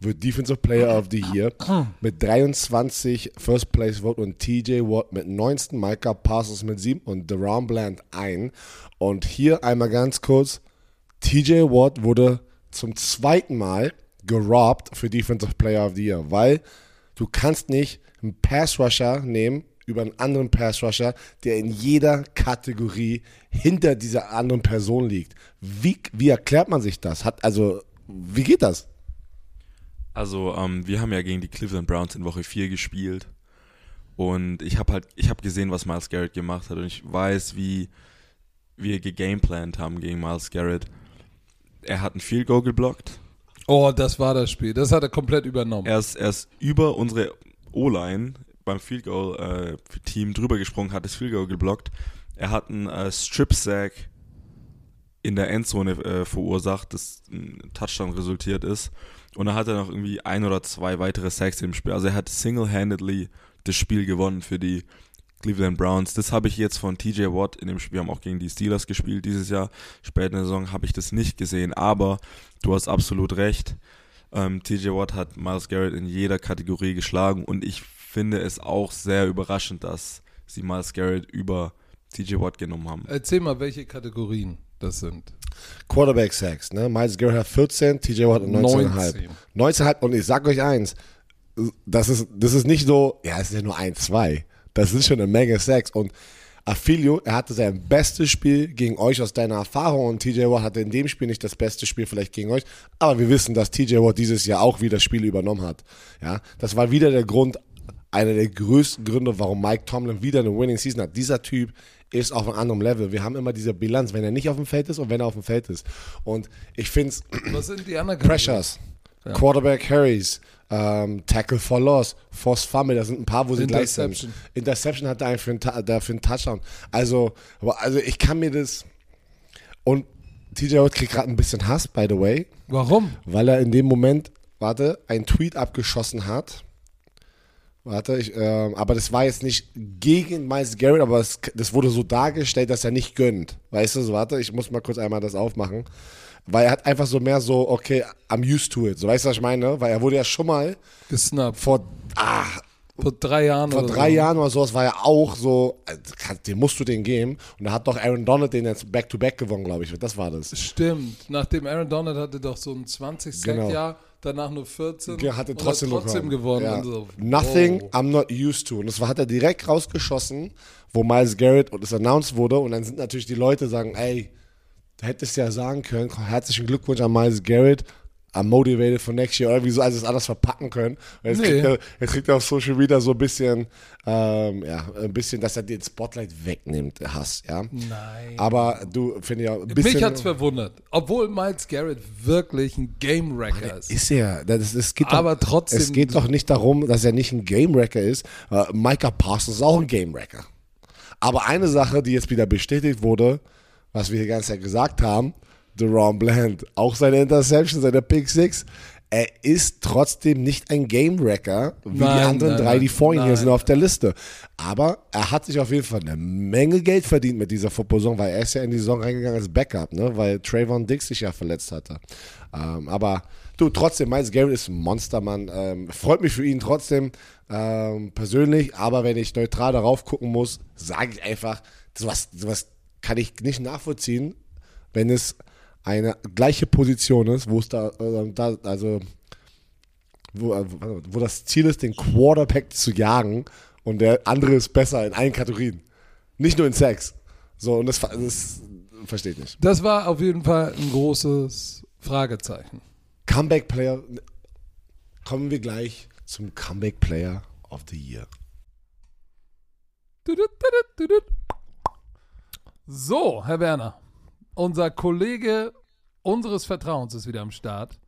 wird Defensive Player of the Year mit 23 First Place Vote und TJ Watt mit 19, Micah Parsons mit 7 und Deron Bland ein. Und hier einmal ganz kurz TJ Watt wurde zum zweiten Mal gerobbt für Defensive Player of the Year, weil du kannst nicht einen Pass Rusher nehmen über einen anderen Pass Rusher, der in jeder Kategorie hinter dieser anderen Person liegt. Wie, wie erklärt man sich das? Hat also wie geht das? Also, ähm, wir haben ja gegen die Cleveland Browns in Woche 4 gespielt. Und ich habe halt, ich habe gesehen, was Miles Garrett gemacht hat. Und ich weiß, wie wir gegameplant haben gegen Miles Garrett. Er hat ein Field Goal geblockt. Oh, das war das Spiel. Das hat er komplett übernommen. Er ist, er ist über unsere O-Line beim Field Goal äh, Team drüber gesprungen, hat das Field Goal geblockt. Er hat einen äh, Strip Sack in der Endzone äh, verursacht, das ein Touchdown resultiert ist. Und dann hat er noch irgendwie ein oder zwei weitere Sacks im Spiel. Also er hat single-handedly das Spiel gewonnen für die Cleveland Browns. Das habe ich jetzt von TJ Watt in dem Spiel, wir haben auch gegen die Steelers gespielt dieses Jahr. Später in der Saison habe ich das nicht gesehen, aber du hast absolut recht. Ähm, TJ Watt hat Miles Garrett in jeder Kategorie geschlagen und ich finde es auch sehr überraschend, dass sie Miles Garrett über TJ Watt genommen haben. Erzähl mal, welche Kategorien das sind. Quarterback Sacks, ne? Miles Garrett hat 14, TJ Watt hat 19,5. 19,5 und ich sag euch eins, das ist, das ist nicht so, ja, es ist ja nur 1, 2. Das ist schon eine Menge Sacks und Affilio, er hatte sein bestes Spiel gegen euch aus deiner Erfahrung und TJ Watt hatte in dem Spiel nicht das beste Spiel vielleicht gegen euch, aber wir wissen, dass TJ Watt dieses Jahr auch wieder das Spiel übernommen hat. Ja, das war wieder der Grund, einer der größten Gründe, warum Mike Tomlin wieder eine Winning Season hat. Dieser Typ ist auf einem anderen Level. Wir haben immer diese Bilanz, wenn er nicht auf dem Feld ist und wenn er auf dem Feld ist. Und ich finde es. Was sind die anderen Pressures, ja. Quarterback Harrys, ähm, Tackle for Loss, Force Fumble, da sind ein paar, wo sie gleich sind. Interception hat er einen für einen, für einen Touchdown. Also, also ich kann mir das. Und TJ Watt kriegt gerade ein bisschen Hass, by the way. Warum? Weil er in dem Moment, warte, einen Tweet abgeschossen hat Warte, ich, äh, aber das war jetzt nicht gegen Miles Garrett, aber das, das, wurde so dargestellt, dass er nicht gönnt. Weißt du, so, warte, ich muss mal kurz einmal das aufmachen. Weil er hat einfach so mehr so, okay, I'm used to it. So, weißt du, was ich meine? Weil er wurde ja schon mal gesnappt. Vor, ah, vor drei Jahren Vor drei so. Jahren oder sowas war er auch so, den musst du den geben. Und da hat doch Aaron Donald den jetzt Back-to-Back -back gewonnen, glaube ich. Das war das. Stimmt. Nachdem Aaron Donald hatte doch so ein 20-Sack-Jahr. Genau danach nur 14. Er hatte trotzdem, hat trotzdem gewonnen. Ja. So, Nothing oh. I'm not used to. Und das hat er direkt rausgeschossen, wo Miles Garrett und es announced wurde. Und dann sind natürlich die Leute sagen, ey, du hättest ja sagen können, herzlichen Glückwunsch an Miles Garrett. I'm motivated for next year oder wie so alles anders verpacken können. Jetzt, nee. kriegt er, jetzt kriegt er auf Social Media so ein bisschen, ähm, ja, ein bisschen, dass er den Spotlight wegnimmt, Hass, ja. Nein. Aber du, finde ja, ein bisschen. Mich hat's verwundert. Obwohl Miles Garrett wirklich ein Game Wrecker ist. Ist er. Das, es geht Aber doch, trotzdem. Es geht doch nicht darum, dass er nicht ein Game Wrecker ist. Uh, Micah Parsons ist auch ein Game Wrecker. Aber eine Sache, die jetzt wieder bestätigt wurde, was wir die ganze Zeit gesagt haben, Deron Bland. Auch seine Interception, seine Pick Six. Er ist trotzdem nicht ein Game Wrecker, wie nein, die anderen nein, drei, die vor ihm hier sind auf der Liste. Aber er hat sich auf jeden Fall eine Menge Geld verdient mit dieser Football-Saison, weil er ist ja in die Saison reingegangen als Backup, ne? weil Trayvon Dix sich ja verletzt hatte. Ähm, aber du, trotzdem, Miles Garrett ist ein Monstermann. Ähm, freut mich für ihn trotzdem ähm, persönlich, aber wenn ich neutral darauf gucken muss, sage ich einfach, sowas, sowas kann ich nicht nachvollziehen, wenn es eine gleiche Position ist, wo es da, äh, da also wo, äh, wo das Ziel ist, den Quarterback zu jagen und der andere ist besser in allen Kategorien. Nicht nur in Sex. So, und das, das verstehe ich nicht. Das war auf jeden Fall ein großes Fragezeichen. Comeback Player. Kommen wir gleich zum Comeback Player of the Year. So, Herr Werner unser Kollege unseres Vertrauens ist wieder am Start.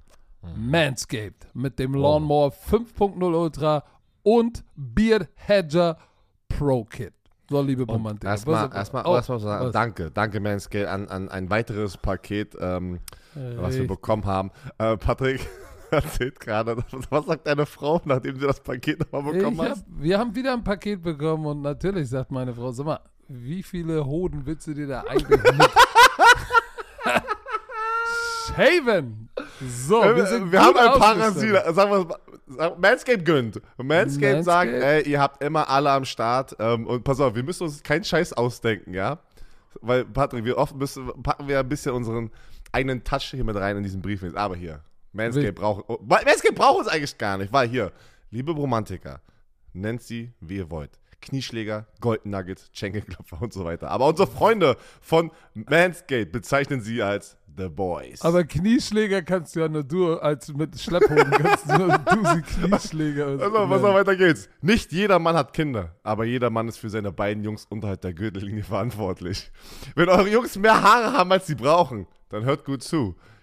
Mhm. Manscaped mit dem Lawnmower 5.0 Ultra und Beard Hedger Pro Kit. So, liebe Romantik. Erstmal, erstmal, oh, erstmal sagen, danke, danke Manscaped an, an ein weiteres Paket, ähm, was wir bekommen haben. Äh, Patrick erzählt gerade, was sagt deine Frau, nachdem sie das Paket nochmal bekommen hat? Wir haben wieder ein Paket bekommen und natürlich sagt meine Frau, sag mal, wie viele Hoden willst du dir da eigentlich mit Shaven. So, wir, wir, sind wir haben ein Parasit. Sagen wir Manscape gönnt. Manscape, sagt, ey, ihr habt immer alle am Start. Ähm, und pass auf, wir müssen uns keinen Scheiß ausdenken, ja? Weil, Patrick, wir oft müssen, packen wir ein bisschen unseren, einen Touch hier mit rein in diesen Brief. Aber hier, Manscaped Will- braucht, oh, Manscaped braucht uns eigentlich gar nicht, weil hier, liebe Romantiker, nennt sie, wie ihr wollt. Knieschläger, Golden Nuggets, Schenkelklopfer und so weiter. Aber unsere Freunde von Manscaped bezeichnen sie als The Boys. Aber Knieschläger kannst du ja nur du, als mit Schlepphoden kannst du nur du sie Knieschläger. Also, was noch weiter geht's. Nicht jeder Mann hat Kinder, aber jeder Mann ist für seine beiden Jungs unterhalb der Gürtellinie verantwortlich. Wenn eure Jungs mehr Haare haben, als sie brauchen, dann hört gut zu.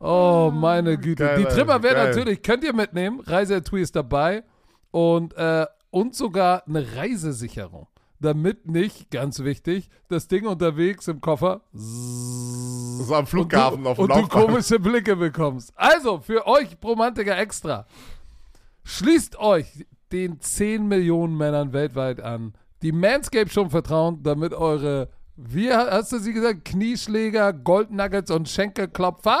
Oh, meine Güte. Geil, die Trimmer werden geil. natürlich, könnt ihr mitnehmen. Reiseetui ist dabei. Und, äh, und sogar eine Reisesicherung. Damit nicht, ganz wichtig, das Ding unterwegs im Koffer So am Flughafen du, auf dem und du komische Blicke bekommst. Also, für euch Romantiker extra. Schließt euch den 10 Millionen Männern weltweit an, die Manscaped schon vertrauen, damit eure, wie hast du sie gesagt, Knieschläger, Goldnuggets und Schenkelklopfer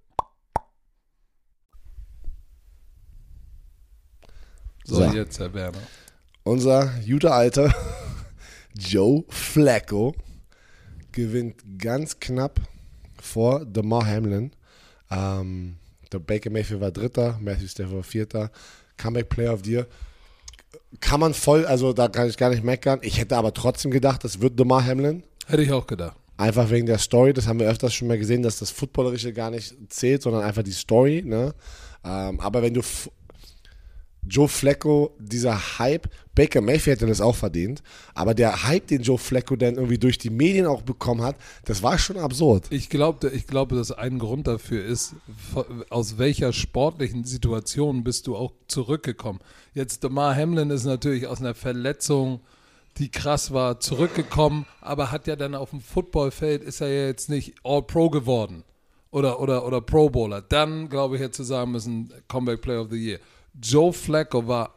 So, So. jetzt, Herr Werner. Unser guter Alter Joe Flacco gewinnt ganz knapp vor DeMar Hamlin. Ähm, der Baker Mayfield war Dritter, Matthew Stafford war Vierter. Comeback Player of the Year. Kann man voll, also da kann ich gar nicht meckern. Ich hätte aber trotzdem gedacht, das wird DeMar Hamlin. Hätte ich auch gedacht. Einfach wegen der Story, das haben wir öfters schon mal gesehen, dass das Footballerische gar nicht zählt, sondern einfach die Story. Ne? Ähm, aber wenn du Joe Flacco, dieser Hype, Baker Mayfield hätte das auch verdient, aber der Hype, den Joe Flacco dann irgendwie durch die Medien auch bekommen hat, das war schon absurd. Ich glaube, ich glaube, dass ein Grund dafür ist, aus welcher sportlichen Situation bist du auch zurückgekommen. Jetzt Damar Hamlin ist natürlich aus einer Verletzung, die krass war, zurückgekommen, aber hat ja dann auf dem Footballfeld ist er ja jetzt nicht All-Pro geworden oder, oder, oder Pro Bowler. Dann, glaube ich, hätte zu sagen müssen, Comeback Player of the Year. Joe Flacco war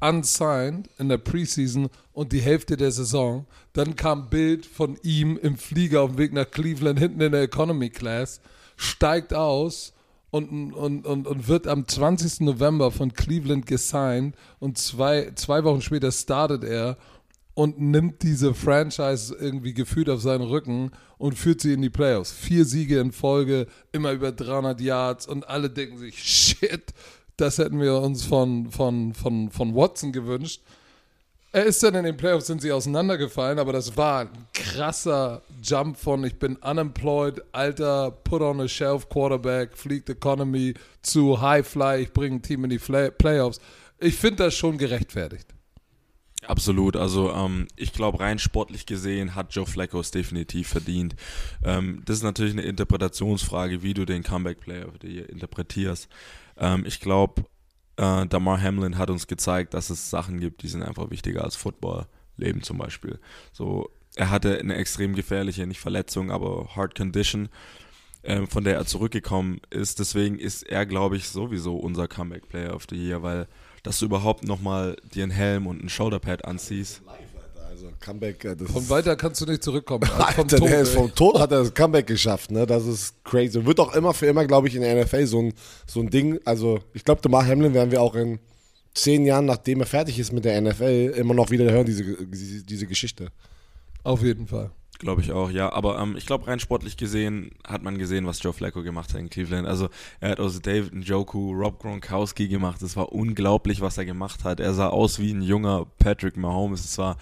unsigned in der Preseason und die Hälfte der Saison. Dann kam Bild von ihm im Flieger auf dem Weg nach Cleveland hinten in der Economy Class, steigt aus und, und, und, und wird am 20. November von Cleveland gesigned und zwei, zwei Wochen später startet er und nimmt diese Franchise irgendwie gefühlt auf seinen Rücken und führt sie in die Playoffs. Vier Siege in Folge, immer über 300 Yards und alle denken sich, shit, das hätten wir uns von, von, von, von Watson gewünscht. Er ist dann in den Playoffs, sind sie auseinandergefallen, aber das war ein krasser Jump von ich bin unemployed, alter Put on a Shelf Quarterback, fliegt Economy zu High Fly, ich bringe ein Team in die Fla- Playoffs. Ich finde das schon gerechtfertigt. Absolut. Also ähm, ich glaube, rein sportlich gesehen hat Joe Flacco es definitiv verdient. Ähm, das ist natürlich eine Interpretationsfrage, wie du den Comeback Player interpretierst. Ähm, ich glaube, äh, Damar Hamlin hat uns gezeigt, dass es Sachen gibt, die sind einfach wichtiger als Football. Leben zum Beispiel. So, er hatte eine extrem gefährliche, nicht Verletzung, aber Hard Condition, ähm, von der er zurückgekommen ist. Deswegen ist er, glaube ich, sowieso unser Comeback Player of the Year, weil dass du überhaupt nochmal dir einen Helm und ein Shoulderpad anziehst. Also Comeback, äh, das Von weiter kannst du nicht zurückkommen. als Alter, vom der Tod, ist vom Tod hat er das Comeback geschafft, ne? Das ist crazy. Wird auch immer für immer, glaube ich, in der NFL so ein, so ein Ding. Also, ich glaube, Demar Hamlin werden wir auch in zehn Jahren, nachdem er fertig ist mit der NFL, immer noch wieder hören, diese, diese, diese Geschichte. Auf jeden Fall. Glaube ich auch, ja. Aber ähm, ich glaube, rein sportlich gesehen hat man gesehen, was Joe Flacco gemacht hat in Cleveland. Also er hat aus David Njoku Rob Gronkowski gemacht. Es war unglaublich, was er gemacht hat. Er sah aus wie ein junger Patrick Mahomes. Es war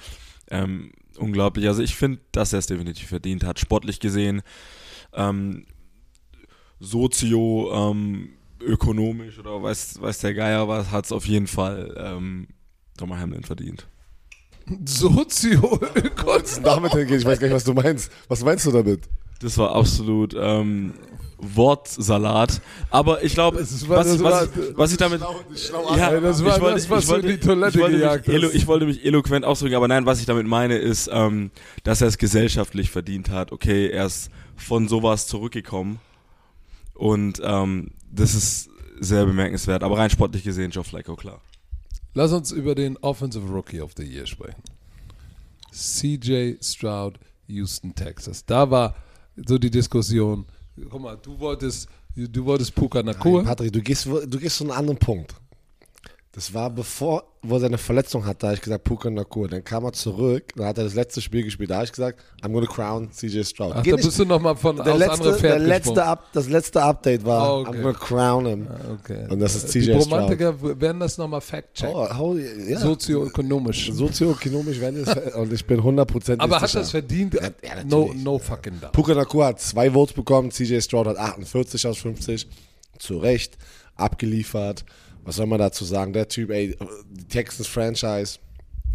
ähm, unglaublich. Also ich finde, dass er es definitiv verdient hat. Sportlich gesehen, ähm, sozio, ähm, ökonomisch oder weiß, weiß der Geier was, hat es auf jeden Fall ähm, Thomas Hamlin verdient. sozio Kurz damit hingehen, ich weiß gar nicht, was du meinst. Was meinst du damit? Das war absolut ähm, Wortsalat. Aber ich glaube, was, was, was ich damit. Ja, das war ich wollte, das, was ich wollte, du in die Toilette ich wollte gejagt mich, ich wollte mich eloquent ausdrücken, aber nein, was ich damit meine, ist, ähm, dass er es gesellschaftlich verdient hat. Okay, er ist von sowas zurückgekommen. Und ähm, das ist sehr bemerkenswert. Aber rein sportlich gesehen, Joe Flacco, klar. Lass uns über den Offensive Rookie of the Year sprechen. CJ Stroud, Houston, Texas. Da war so die Diskussion. Guck mal, du wolltest, du wolltest Puka Nakua. Patrick, du gehst, du gehst zu einem anderen Punkt. Das war bevor, wo er seine Verletzung hatte, da habe ich gesagt, Puka Nakur. Dann kam er zurück, dann hat er das letzte Spiel gespielt. Da habe ich gesagt, I'm gonna crown CJ Stroud. Ach, Geh da nicht- bist du nochmal von der letzte, andere der Pferd letzte gesprungen. Up, das letzte Update war, Ah, okay. I'm gonna crown him. Okay. Und das ist Die CJ Stroud. Romantiker werden das nochmal fact-checken. Oh, how, ja. Sozioökonomisch. Sozioökonomisch werden es, und ich bin 100% Aber hat sicher. das verdient? ja, no, natürlich. no fucking doubt. Puka Nakua hat zwei Votes bekommen, CJ Stroud hat 48 aus 50. Zu Recht, abgeliefert. Was soll man dazu sagen? Der Typ, ey, die Texans Franchise,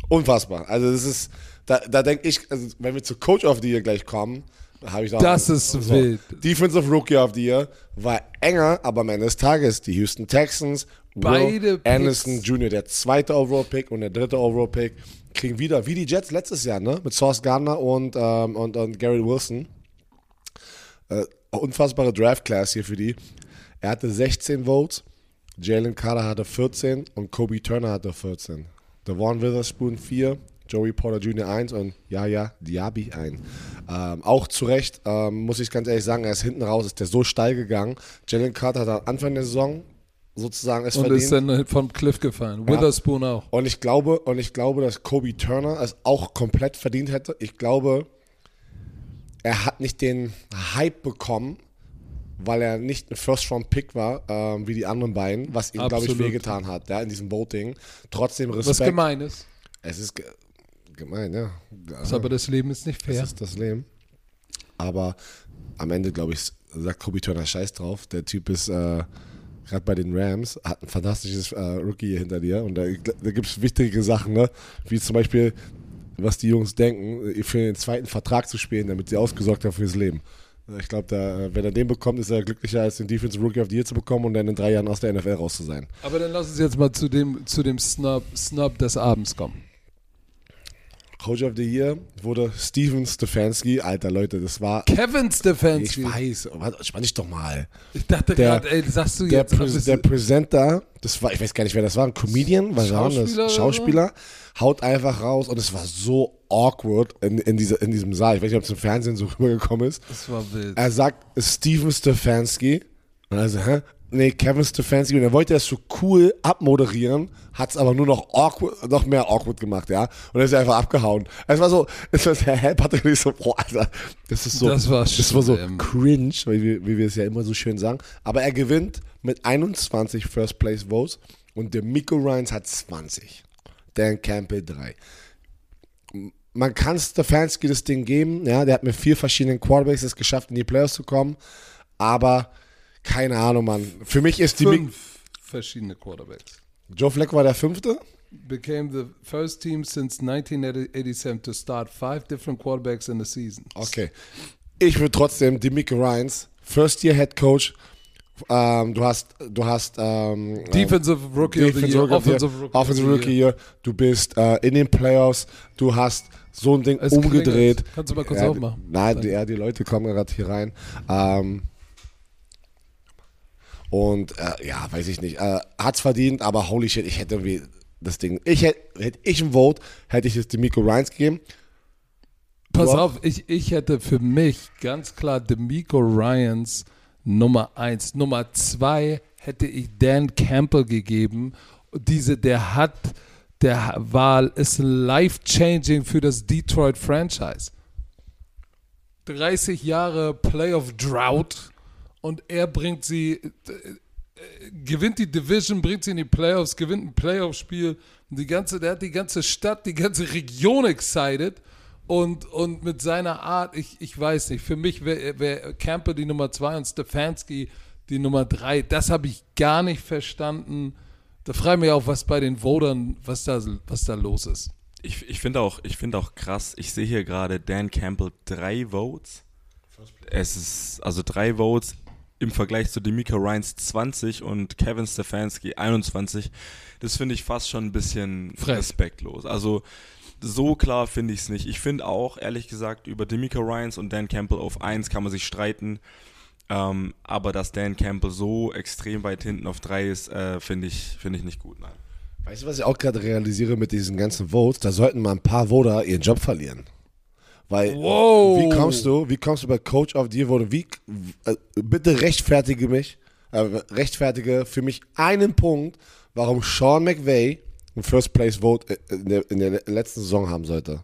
unfassbar. Also das ist, da, da denke ich, also wenn wir zu Coach of the Year gleich kommen, habe ich da Das ist wild. Defensive Rookie of the Year war enger, aber am Ende des Tages die Houston Texans, Beide Will Anderson Jr., der zweite Overall-Pick und der dritte Overall-Pick, kriegen wieder, wie die Jets letztes Jahr, ne? Mit Sauce Gardner und, ähm, und, und Gary Wilson. Äh, unfassbare Draft-Class hier für die. Er hatte 16 Votes, Jalen Carter hatte 14 und Kobe Turner hatte 14. Devon Witherspoon 4, Joey Porter Jr. 1 und ja, ja, Diaby 1. Ähm, auch zu Recht, ähm, muss ich ganz ehrlich sagen, er ist hinten raus, ist der so steil gegangen. Jalen Carter hat am Anfang der Saison sozusagen es Und verdient. ist dann vom Cliff gefallen. Witherspoon auch. Und ich glaube, und ich glaube, dass Kobe Turner es auch komplett verdient hätte. Ich glaube, er hat nicht den Hype bekommen, weil er nicht ein First-Round-Pick war, ähm, wie die anderen beiden, was ihm, glaube ich, wehgetan hat, ja, in diesem Voting. Trotzdem Was Respekt. gemein ist. Es ist ge gemein, ja. Ist aber das Leben ist nicht fair. Das ist das Leben. Aber am Ende, glaube ich, sagt Kobe Turner Scheiß drauf. Der Typ ist äh, gerade bei den Rams, hat ein fantastisches äh, Rookie hier hinter dir. Und da, da gibt es wichtige Sachen, ne? wie zum Beispiel, was die Jungs denken, für den zweiten Vertrag zu spielen, damit sie ausgesorgt haben fürs Leben. Ich glaube, da, wenn er den bekommt, ist er glücklicher, als den Defense Rookie of the Year zu bekommen und dann in drei Jahren aus der NFL raus zu sein. Aber dann lass uns jetzt mal zu dem, zu dem Snub, Snub des Abends kommen. Coach of the Year wurde Steven Stefanski. Alter Leute, das war. Kevin Ich Stefanski. weiß, warte, spann dich doch mal. Ich dachte gerade, ey, sagst du der, jetzt. Prä der Presenter, das war, ich weiß gar nicht, wer das war, ein Comedian, was war das? Schauspieler, haut einfach raus und es war so awkward in, in, dieser, in diesem Saal. Ich weiß nicht, ob es im Fernsehen so rübergekommen ist. das war wild. Er sagt Steven Stefanski. Und also, hä? Nee, Kevin Stefanski. Und er wollte das so cool abmoderieren, hat es aber nur noch awkward, noch mehr awkward gemacht, ja. Und dann ist er einfach abgehauen. Es war so, es war der Herr Patrick nicht so, boah, Alter, das ist so, Das war das war so cringe, wie wir, wie wir es ja immer so schön sagen. Aber er gewinnt mit 21 First Place Votes und der Miko Ryans hat 20. Dan Campbell 3 man kann Stefanski das Ding geben, ja, der hat mit vier verschiedenen Quarterbacks es geschafft, in die Playoffs zu kommen, aber keine Ahnung, Mann. Für mich ist die Fünf verschiedene Quarterbacks. Joe Fleck war der fünfte. became the first team since 1987 to start five different quarterbacks in a season. Okay. Ich würde trotzdem Demico Ryans, First Year Head Coach. Ähm, du hast, du hast ähm, Defensive Rookie of the Defensive Year, Rookie of the Offensive Year, Rookie, Offensive of the Rookie Year. Year. Du bist äh, in den Playoffs. Du hast so ein Ding Es umgedreht. klingelt. Kannst du mal kurz ja, aufmachen? Nein, die, ja, die Leute kommen gerade hier rein. Ähm, und äh, ja, weiß ich nicht. Äh, hat's verdient, aber holy shit, ich hätte irgendwie das Ding. Ich hätte, hätte ich ein Vote, hätte ich es Demico Ryans gegeben. Pass auf, ich, ich hätte für mich ganz klar D'Amico Ryans Nummer eins. Nummer zwei hätte ich Dan Campbell gegeben. Diese, der hat, der war, ist life-changing für das Detroit Franchise. 30 Jahre Playoff Drought und er bringt sie, äh, gewinnt die Division, bringt sie in die Playoffs, gewinnt ein Playoff-Spiel. Und Die ganze, der hat die ganze Stadt, die ganze Region excited. Und, und mit seiner Art, ich, ich weiß nicht, für mich wäre wär Camper die Nummer zwei und Stefanski die Nummer drei. Das habe ich gar nicht verstanden. Da frage ich mich auch, was bei den Votern, was da, was da los ist. Ich, ich finde auch, ich finde auch krass, ich sehe hier gerade Dan Campbell drei Votes. Es ist, also drei Votes im Vergleich zu Demika Ryans 20 und Kevin Stefanski 21. Das finde ich fast schon ein bisschen Frech. respektlos. Also so klar finde ich es nicht. Ich finde auch, ehrlich gesagt, über Demika Ryans und Dan Campbell auf 1 kann man sich streiten. Ähm, aber dass Dan Campbell so extrem weit hinten auf 3 ist, äh, finde ich, finde ich nicht gut, nein. Weißt du, was ich auch gerade realisiere mit diesen ganzen Votes? Da sollten mal ein paar Voter ihren Job verlieren. Weil, Wow. wie kommst du, wie kommst du bei Coach of the Year, Vote? Wie, äh, bitte rechtfertige mich, äh, rechtfertige für mich einen Punkt, warum Sean McVay ein First Place Vote äh, in der, in der letzten Saison haben sollte.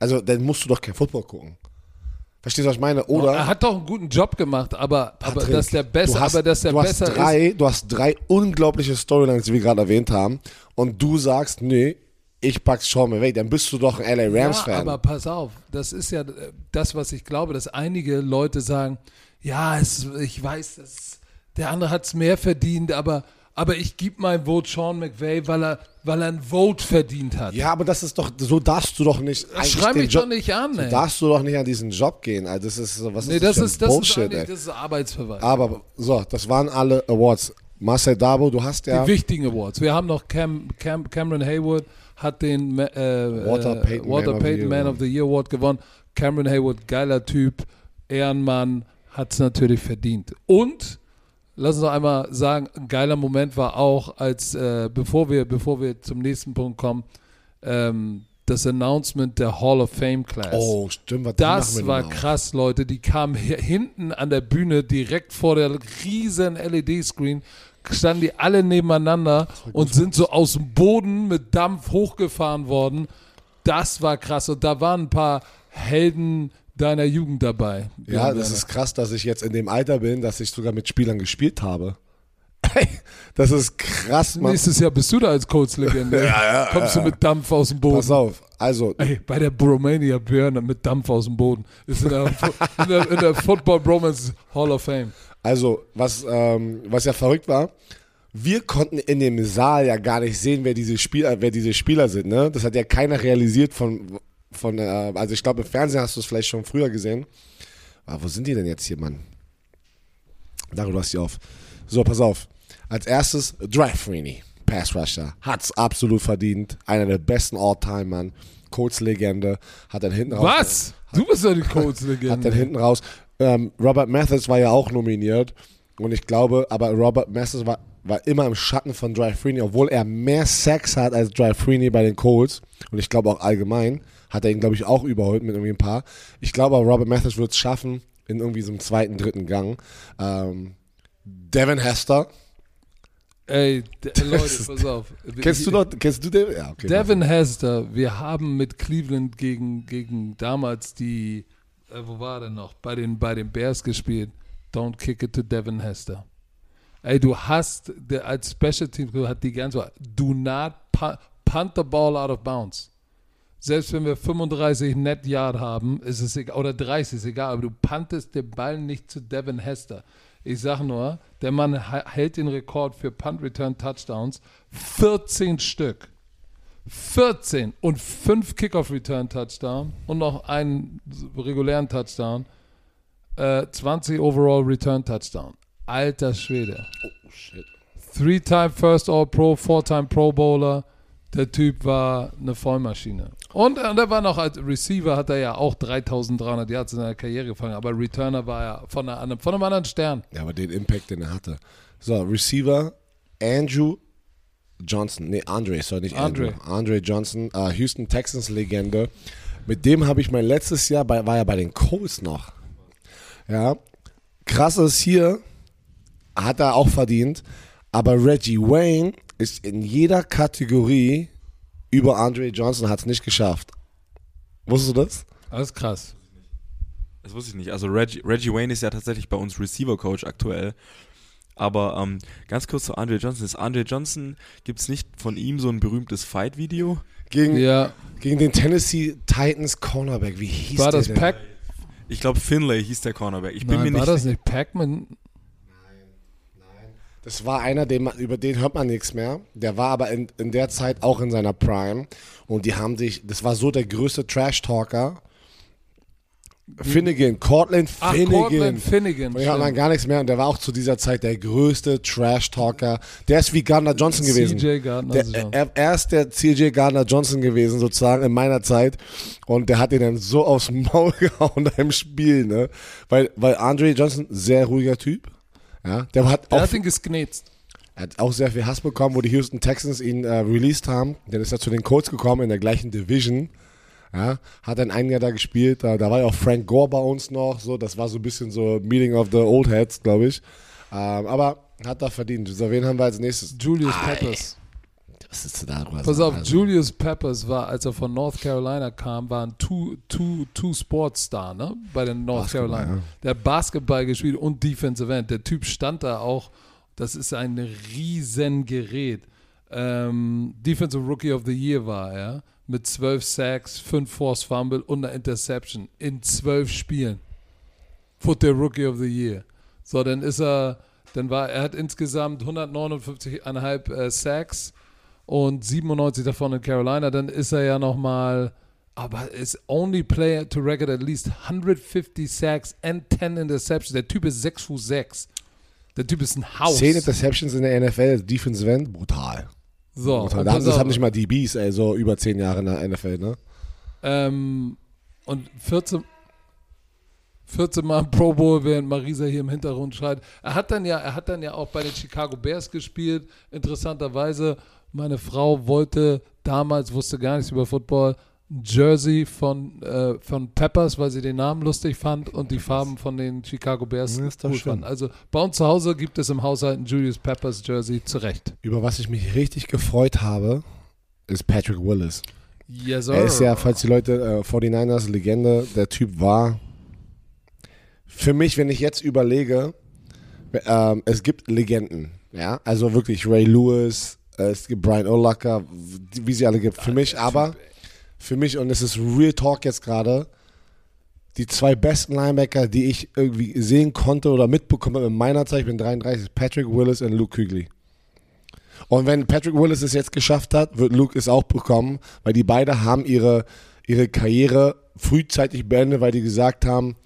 Also, dann musst du doch kein Football gucken. Verstehst du, was ich meine? Oder? er hat doch einen guten Job gemacht, aber, aber Patrick, dass der besser, hast, aber dass der du hast besser ist. drei, Du hast drei unglaubliche Storylines, die wir gerade erwähnt haben. Und du sagst, nee, ich pack's Sean McVay. Dann bist du doch ein LA Ja, Rams-Fan. aber pass auf, das ist ja äh, das, was ich glaube, dass einige Leute sagen, ja, es, ich weiß, das, der andere hat es mehr verdient, aber, aber ich gebe mein Vote Sean McVay, weil er, weil er ein Vote verdient hat. ja, aber das ist doch, so darfst du doch nicht. eigentlich Schrei den mich Job- doch nicht an, So ey. darfst du doch nicht an diesen Job gehen. Also das ist, so- was nee, ist das das, ist, das, ist Bullshit, eigentlich- ey. das ist Arbeitsverweis. Aber so, das waren alle Awards. Marcel Dabo, du hast ja. Die wichtigen Awards. Wir haben noch Cam, Cam, Cameron Haywood hat den äh, Walter äh, Payton Walter Man of the Payton Year Man of the Year Award gewonnen. Cameron Haywood, geiler Typ, Ehrenmann, hat es natürlich verdient. Und lass uns noch einmal sagen, ein geiler Moment war auch, als äh, bevor wir bevor wir zum nächsten Punkt kommen, ähm, das Announcement der Hall of Fame Class. Oh, stimmt. Was Das war krass, Leute. Die kamen hier hinten an der Bühne, direkt vor der riesen LED-Screen, standen die alle nebeneinander und sind so aus dem Boden mit Dampf hochgefahren worden. Das war krass. Und da waren ein paar Helden deiner Jugend dabei. Ja, das ist krass, dass ich jetzt in dem Alter bin, dass ich sogar mit Spielern gespielt habe. Das ist krass, Mann. Nächstes Jahr bist du da als Coach-Legende. Kommst du mit Dampf aus dem Boden. Pass auf. Also, Ey, bei der Bromania Björn mit Dampf aus dem Boden. Ist in der, in der, in der Football Bromance Hall of Fame. Also, was, ähm, was ja verrückt war, wir konnten in dem Saal ja gar nicht sehen, wer diese Spieler, wer diese Spieler sind. Ne? Das hat ja keiner realisiert von, von äh, also ich glaube im Fernsehen hast du es vielleicht schon früher gesehen. Aber wo sind die denn jetzt hier, Mann? Da, du hast die auf. So, pass auf. Als erstes Drive Freeney, Pass Rusher. Hat's absolut verdient. Einer der besten All-Time, Mann. Colts-Legende. Hat dann hinten raus. Was? Du bist ja die Hat dann hinten raus. Ähm, Robert Mathis war ja auch nominiert. Und ich glaube, aber Robert Mathis war, war immer im Schatten von Dry Freeney, obwohl er mehr Sex hat als Dry Freeney bei den Colts. Und ich glaube auch allgemein hat er ihn, glaube ich, auch überholt mit irgendwie ein paar. Ich glaube aber, Robert Mathis wird es schaffen in irgendwie so einem zweiten, dritten Gang. Ähm, Devin Hester. Ey, de, Leute, pass auf. Kennst du noch? Kennst du den? Ja, okay. Devin Hester, wir haben mit Cleveland gegen, gegen damals die, äh, wo war der noch? Bei den, bei den Bears gespielt. Don't kick it to Devin Hester. Ey, du hast, der, als Special Team hat die ganze, do not pu- punt the ball out of bounds. Selbst wenn wir 35 Net Yard haben, ist es egal, oder 30, ist egal, aber du puntest den Ball nicht zu Devin Hester. Ich sag nur, der Mann hält den Rekord für Punt Return Touchdowns. 14 Stück. 14 und 5 Kickoff-Return-Touchdown und noch einen regulären Touchdown. Äh, 20 overall Return-Touchdown. Alter Schwede. Oh, shit. Three-time First All-Pro, Four-time Pro Bowler. Der Typ war eine Vollmaschine. Und, und er war noch als Receiver, hat er ja auch 3300 Yards in seiner Karriere gefangen, aber Returner war er von, einer, von einem anderen Stern. Ja, aber den Impact, den er hatte. So, Receiver Andrew Johnson. Nee, Andre, sorry, nicht Andrew. Andre. Andre Johnson, äh, Houston Texans Legende. Mit dem habe ich mein letztes Jahr, bei, war ja bei den Colts noch. Ja, krass ist hier, hat er auch verdient. Aber Reggie Wayne ist in jeder Kategorie über Andre Johnson, hat es nicht geschafft. Wusstest du das? Das ist krass. Das wusste ich nicht. Also Reggie, Reggie Wayne ist ja tatsächlich bei uns Receiver-Coach aktuell. Aber ähm, ganz kurz zu Andre Johnson. Ist Andre Johnson, gibt es nicht von ihm so ein berühmtes Fight-Video? Gegen, Ja, gegen den Tennessee Titans Cornerback. Wie hieß war der das denn? Pac? Ich glaube, Finlay hieß der Cornerback. Ich bin Nein, mir war nicht das nicht Pac-Man? Das war einer, den man, über den hört man nichts mehr. Der war aber in, in der Zeit auch in seiner Prime. Und die haben sich, das war so der größte Trash-Talker. Finnegan, Cortland Ach, Finnegan. Cortland Finnegan. Und ich man gar nichts mehr. Und der war auch zu dieser Zeit der größte Trash-Talker. Der ist wie Gardner Johnson gewesen. CJ Gardner Johnson. er, er ist der CJ Gardner Johnson gewesen, sozusagen, in meiner Zeit. Und der hat ihn dann so aufs Maul gehauen im Spiel, ne? Weil, weil Andre Johnson, sehr ruhiger Typ. Ja, der hat Der auch hat ihn gesknetzt. er hat auch sehr viel Hass bekommen, wo die Houston Texans ihn äh, released haben. Dann ist er zu den Colts gekommen in der gleichen Division. Ja, hat dann ein Jahr da gespielt. Da, da war ja auch Frank Gore bei uns noch. So, das war so ein bisschen so Meeting of the Old Heads, glaube ich. Ähm, aber hat da verdient. So, wen haben wir als nächstes? Julius Peppers. Was ist da drüber? Pass auf, Also, Julius Peppers war, als er von North Carolina kam, war ein Two, Two, Two Sports Star, ne? Bei den North Basketball, Carolina. ja. Der hat Basketball gespielt und Defensive End. Der Typ stand da auch. Das ist ein riesen Gerät. Ähm, Defensive Rookie of the Year war er. Mit 12 Sacks, 5 Force Fumble und einer Interception in 12 Spielen. Wurde der Rookie of the Year. So, dann ist er, dann war er hat insgesamt 159,5 äh, Sacks und 97 davon in Carolina. Dann ist er ja nochmal, aber ist only player to record at least 150 Sacks and 10 Interceptions. Der Typ ist 6 Fuß 6. Der Typ ist ein Haus. 10 Interceptions in der NFL, Defensive End, brutal. So, und Da haben, das haben nicht mal DBs, ey, so über 10 Jahre in der NFL, ne? ähm, und 14, 14 Mal Pro Bowl, während Marisa hier im Hintergrund schreit. Er hat dann ja, er hat dann ja auch bei den Chicago Bears gespielt. Interessanterweise, meine Frau wollte damals, wusste gar nichts über Football, Jersey von, äh, von Peppers, weil sie den Namen lustig fand und die Farben von den Chicago Bears Ja, cool fand. Also bei uns zu Hause gibt es im Haushalt ein Julius Peppers Jersey zurecht. Über was ich mich richtig gefreut habe, ist Patrick Willis. Yes, sir. Er ist ja, falls die Leute, äh, 49ers Legende, der Typ war. Für mich, wenn ich jetzt überlege, ähm, es gibt Legenden, ja, also wirklich Ray Lewis, äh, es gibt Brian Urlacher, wie wie sie alle gibt. Für mich aber, für mich, und es ist Real Talk jetzt gerade, die zwei besten Linebacker, die ich irgendwie sehen konnte oder mitbekommen habe in meiner Zeit, ich bin 33, ist Patrick Willis und Luke Kuechly. Und wenn Patrick Willis es jetzt geschafft hat, wird Luke es auch bekommen, weil die beide haben ihre, ihre Karriere frühzeitig beendet, weil die gesagt haben,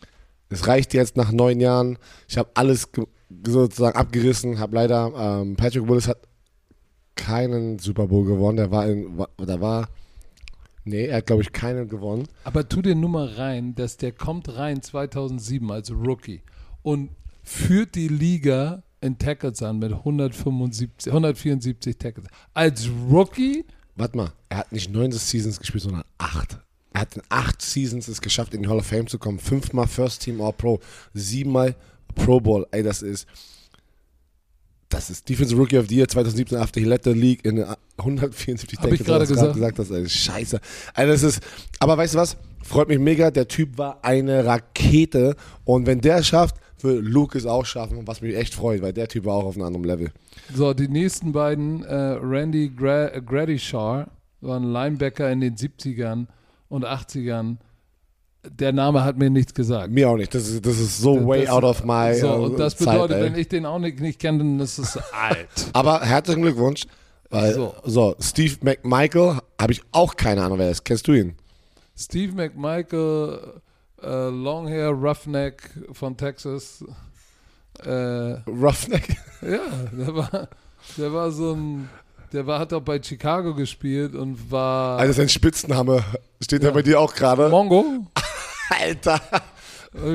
es reicht jetzt nach neun Jahren, ich habe alles ge- sozusagen abgerissen, habe leider, ähm, Patrick Willis hat keinen Super Bowl gewonnen, der war in, der war, nee, er hat glaube ich keinen gewonnen. Aber tu dir nur mal rein, dass der kommt rein 2007 als Rookie und führt die Liga in Tackles an mit 175, 174 Tackles. Als Rookie, Warte mal, er hat nicht neun Seasons gespielt, sondern acht. Er hat in acht Seasons es geschafft, in die Hall of Fame zu kommen. Fünfmal First Team All Pro, siebenmal Pro Bowl. Ey, das ist. Das ist Defensive Rookie of the Year 2017 after he led the league in 174 Hab ich gerade gesagt. gesagt hast, ey, scheiße. Also das ist, aber weißt du was? Freut mich mega. Der Typ war eine Rakete. Und wenn der es schafft, wird Luke es auch schaffen. Was mich echt freut, weil der Typ war auch auf einem anderen Level. so die nächsten beiden, äh, Randy Gra Gradishar, war ein Linebacker in den 70ern und 80ern. Der Name hat mir nichts gesagt. Mir auch nicht. Das ist, das ist so Das- way out of my So, äh, und das Zeit, bedeutet, ey. wenn ich den auch nicht, nicht kenne, dann ist es alt. Aber herzlichen Glückwunsch. Weil, So. so. Steve McMichael, habe ich auch keine Ahnung, wer das ist. Kennst du ihn? Steve McMichael, äh, Longhair Roughneck von Texas. Äh, Roughneck? ja, der war, der war so ein, der war, hat auch bei Chicago gespielt und war Also sein Spitzname steht Ja. bei dir auch gerade. Mongo. Alter.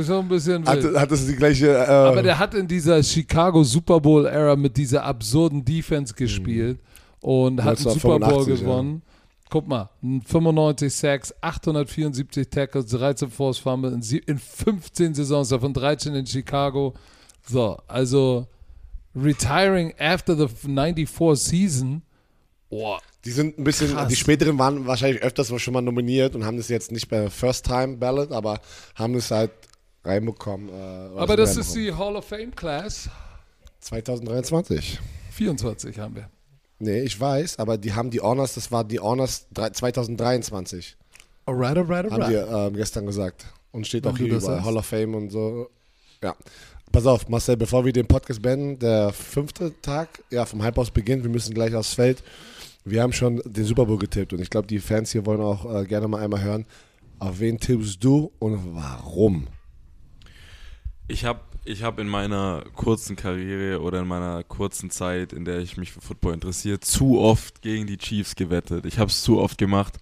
So ein bisschen Hat, wild. hat das die gleiche. Äh, Aber der hat in dieser Chicago Super Bowl Era mit dieser absurden Defense gespielt und hat einen Super Bowl 1985, ja. gewonnen. Guck mal, 95 Sacks, 874 Tackles, 13 Force Fumble in, in 15 Saisons, davon 13 in Chicago. So, also retiring after the 94 season. Oh, die sind ein bisschen, Krass. die späteren waren wahrscheinlich öfters schon mal nominiert und haben das jetzt nicht bei First Time Ballot, aber haben es halt reinbekommen. Äh, aber das ist die Hall of Fame Class. 2023. 24 haben wir. Nee, ich weiß, aber die haben die Honors, das war die Honors drei- 2023, Alright, alright, haben alright. wir ähm, gestern gesagt. Und steht Wenn auch hier sagst. Hall of Fame und so. Ja. Pass auf, Marcel, bevor wir den Podcast beenden, der fünfte Tag ja, vom Halbhaus beginnt, wir müssen gleich aufs Feld. Wir haben schon den Super Bowl getippt und ich glaube, die Fans hier wollen auch äh, gerne mal einmal hören, auf wen tippst du und warum? Ich habe ich hab in meiner kurzen Karriere oder in meiner kurzen Zeit, in der ich mich für Football interessiere, zu oft gegen die Chiefs gewettet. Ich habe es zu oft gemacht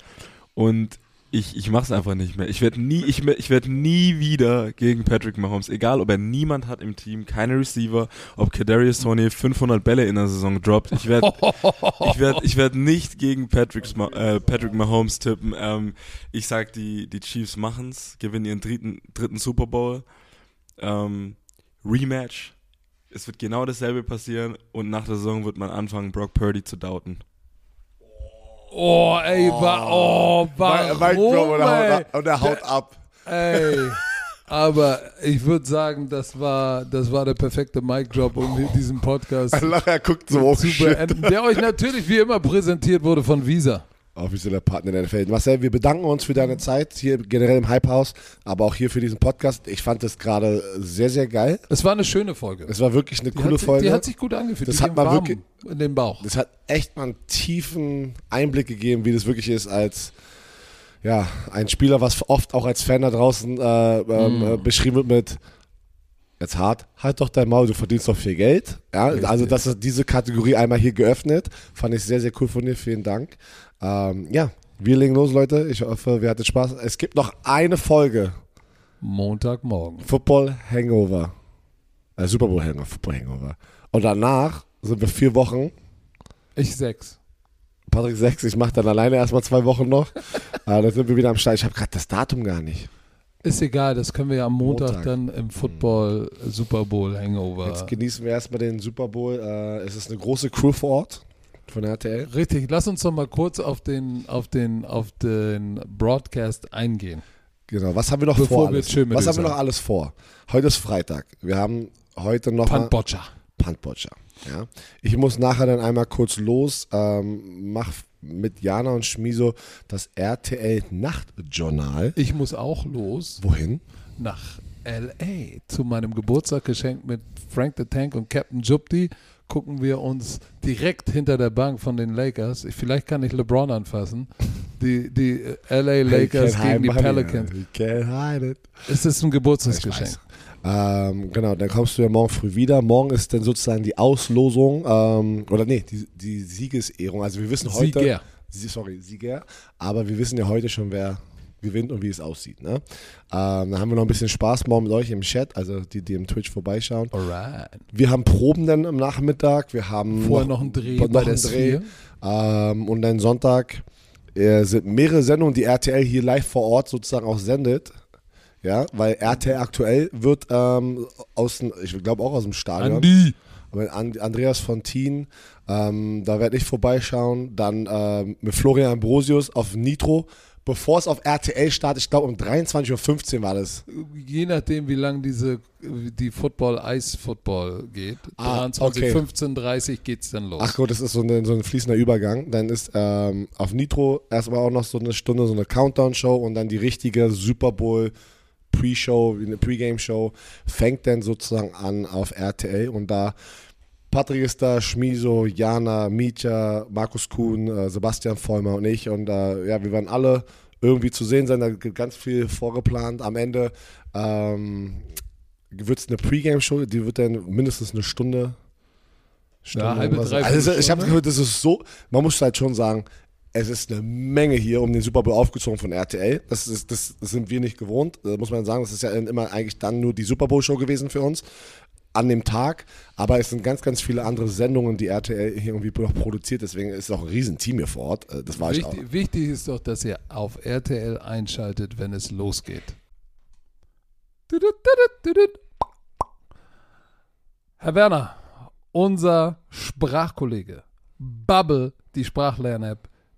und ich, ich mache es einfach nicht mehr. Ich werde nie, ich, ich werd nie wieder gegen Patrick Mahomes, egal ob er niemand hat im Team, keine Receiver, ob Kadarius Tony 500 Bälle in der Saison droppt. Ich werde ich werd, ich werd nicht gegen Patrick's, äh, Patrick Mahomes tippen. Ähm, ich sag, die, die Chiefs machen's, gewinnen ihren dritten, dritten Super Bowl. Ähm, Rematch. Es wird genau dasselbe passieren und nach der Saison wird man anfangen, Brock Purdy zu doubten. Oh, ey, wa oh, warum, Mike Drop und er haut, und er haut ab. Ey, aber ich würde sagen, das war, das war der perfekte Mic Drop, um hier diesen Podcast Er guckt so, oh zu beenden, der euch natürlich wie immer präsentiert wurde von Visa. Offizieller Partner der NFL. Marcel, wir bedanken uns für deine Zeit hier generell im Hype House, aber auch hier für diesen Podcast. Ich fand das gerade sehr, sehr geil. Es war eine schöne Folge. Es war wirklich eine Die coole hat, Folge. Die hat sich gut angefühlt. Das die hat mal wirklich- in den Bauch. das hat echt mal einen tiefen Einblick gegeben, wie das wirklich ist, als ja, ein Spieler, was oft auch als Fan da draußen äh, ähm, Mm. äh, beschrieben wird mit jetzt hart, halt doch dein Maul, du verdienst doch viel Geld. Ja, Richtig. also das ist diese Kategorie einmal hier geöffnet. Fand ich sehr, sehr cool von dir. Vielen Dank. Ähm, ja, wir legen los, Leute. Ich hoffe, wir hatten Spaß. Es gibt noch eine Folge. Montagmorgen. Football Hangover. Äh, Super Bowl Hangover, Football Hangover. Und danach sind wir vier Wochen. Ich sechs. Patrick sechs, ich mache dann alleine erstmal zwei Wochen noch. äh, dann sind wir wieder am Start. Ich habe gerade das Datum gar nicht. Ist egal, das können wir ja am Montag, Montag. dann im Football Super Bowl Hangover. Jetzt genießen wir erstmal den Super Bowl. Äh, es ist eine große Crew vor Ort von der RTL. Richtig, lass uns doch mal kurz auf den, auf den, auf den Broadcast eingehen. Genau, was haben wir noch Bevor vor? wir Alles? Was haben wir noch alles vor? Heute ist Freitag. Wir haben heute noch mal Pantbotcher. Pantbotcher. Ja. Ich muss nachher dann einmal kurz los, ähm, mach mit Jana und Schmiso das RTL Nachtjournal. Ich muss auch los Wohin? nach L.A. zu meinem Geburtstag geschenkt mit Frank the Tank und Captain Jupti. Gucken wir uns direkt hinter der Bank von den Lakers. Ich, vielleicht kann ich LeBron anfassen. Die, die LA Lakers gegen die Pelicans. Hide it. Es ist ein Geburtstagsgeschenk. Ähm, genau, dann kommst du ja morgen früh wieder. Morgen ist dann sozusagen die Auslosung, ähm, oder nee, die, die Siegesehrung. Also wir wissen heute. Sieger. Sie- Sorry, Sieger. Aber wir wissen ja heute schon, wer gewinnt und wie es aussieht. Ne? Ähm, dann haben wir noch ein bisschen Spaß morgen mit euch im Chat, also die, die im Twitch vorbeischauen. Alright. Wir haben Proben dann am Nachmittag. Wir haben Vorher noch ein Dreh noch einen Dreh. Ähm, und dann Sonntag äh, sind mehrere Sendungen, die RTL hier live vor Ort sozusagen auch sendet. Ja, weil RTL aktuell wird ähm, aus, dem- ich glaube auch aus dem Stadion. Andi. Andreas Fontin, ähm, da werde ich vorbeischauen. Dann ähm, mit Florian Ambrosius auf Nitro, bevor es auf RTL startet. Ich glaube um 23.15 Uhr war das. Je nachdem, wie lang diese die Football, Eis-Football geht. Ah, 23, okay. 15, 30 geht's dann los. Ach gut, das ist so, eine, so ein fließender Übergang. Dann ist ähm, auf Nitro erstmal auch noch so eine Stunde, so eine Countdown-Show und dann die richtige Super Bowl Pre-Show, eine Pre-Game-Show fängt dann sozusagen an auf RTL und da Patrick ist da, Schmiso, Jana, Mietja, Markus Kuhn, äh, Sebastian Vollmer und ich. Und äh, ja, wir werden alle irgendwie zu sehen sein. Da gibt ganz viel vorgeplant. Am Ende ähm, wird es eine Pre-Game-Show, die wird dann mindestens eine Stunde. Stunde Ja, halbe, dreiviertel Also ich habe gehört, das ist so, man muss halt schon sagen, es ist eine Menge hier um den Super Bowl aufgezogen von RTL. Das, ist, das sind wir nicht gewohnt, äh, muss man sagen. Das ist ja immer eigentlich dann nur die Super Bowl-Show gewesen für uns an dem Tag. Aber es sind ganz, ganz viele andere Sendungen, die RTL hier irgendwie noch produziert. Deswegen ist auch ein Riesenteam hier vor Ort. Das war ich auch. Wichtig, wichtig ist doch, dass ihr auf RTL einschaltet, wenn es losgeht. Herr Werner, unser Sprachkollege Bubble, die Sprachlern-App,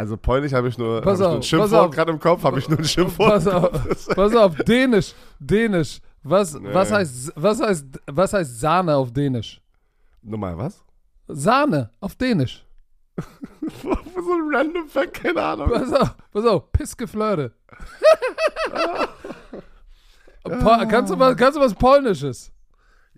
Also Polnisch habe ich nur, Pass hab ich nur ein Schimpfwort gerade im Kopf, habe ich nur ein Schimpfwort. Pass auf, pass auf, Dänisch, Dänisch. Was, was, Nee. heißt, was, heißt, was heißt Sahne auf Dänisch? Nochmal, was? Sahne auf Dänisch. so ein random Fact, keine Ahnung. Pass auf, pass auf, Pissgeflirte. Po kannst, du was, kannst du was Polnisches?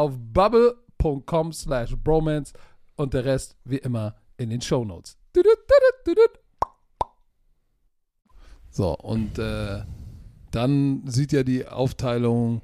auf bubble.com slash bromance und der Rest wie immer in den Shownotes. So, und äh, dann sieht ja die Aufteilung,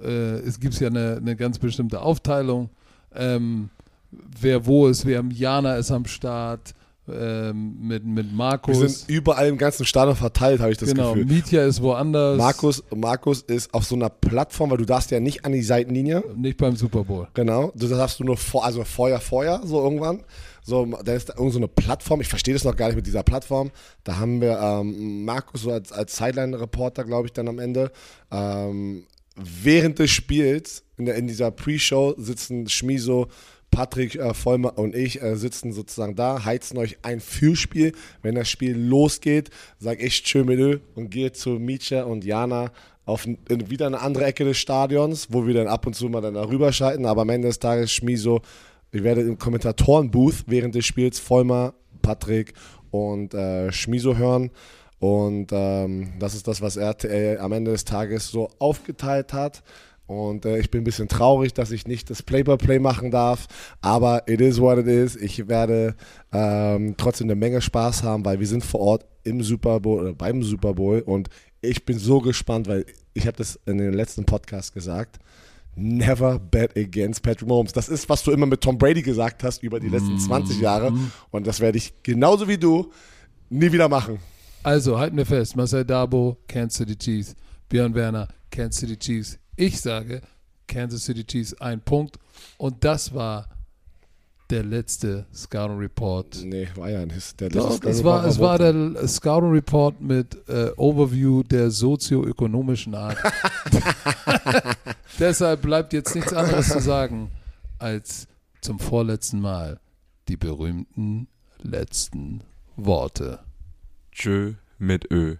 äh, es gibt ja eine, eine ganz bestimmte Aufteilung, ähm, wer wo ist, wer Jana ist am Start, ähm, mit, mit Wir Markus. sind überall im ganzen Stadion verteilt, habe ich das genau, Gefühl. Mietja ist woanders. Markus, Markus ist auf so einer Plattform, weil du darfst ja nicht an die Seitenlinie. Nicht beim Super Bowl. Genau. Du darfst du nur vor, also Feuer, Feuer, so irgendwann. So, da ist da irgend so eine Plattform. Ich verstehe das noch gar nicht mit dieser Plattform. Da haben wir ähm, Markus so als, als Sideline-Reporter, glaube ich, dann am Ende. Ähm, während des Spiels, in, der, in dieser Pre-Show, sitzen Schmiso, Patrick äh, Vollmer und ich äh, sitzen sozusagen da, heizen euch ein Fühlspiel. Wenn das Spiel losgeht, sag ich Tschö mit Ö und gehe zu Mietja und Jana auf in wieder eine andere Ecke des Stadions, wo wir dann ab und zu mal dann darüber schalten. Aber am Ende des Tages Schmiso, ich werde im Kommentatorenbooth während des Spiels Vollmer, Patrick und äh, Schmiso hören. Und ähm, das ist das, was RTL am Ende des Tages so aufgeteilt hat. Und äh, ich bin ein bisschen traurig, dass ich nicht das Play-by-Play machen darf. Aber it is what it is. Ich werde ähm, trotzdem eine Menge Spaß haben, weil wir sind vor Ort im Super Bowl oder beim Super Bowl. Und ich bin so gespannt, weil ich habe das in den letzten Podcast gesagt. Never bet against Patrick Mahomes. Das ist, was du immer mit Tom Brady gesagt hast über die letzten 20 Jahre. Und das werde ich genauso wie du nie wieder machen. Also halten wir fest, Marcel Dabo, Kansas City Chiefs, Björn Werner, Kansas City Chiefs. Ich sage Kansas City Chiefs ein Punkt. Und das war der letzte Scouting Report. Nee, war ja nicht. Der Doch, letzte es war, es war der Scouting Report mit äh, Overview der sozioökonomischen Art. Deshalb bleibt jetzt nichts anderes zu sagen als zum vorletzten Mal die berühmten letzten Worte. Tschö mit Ö.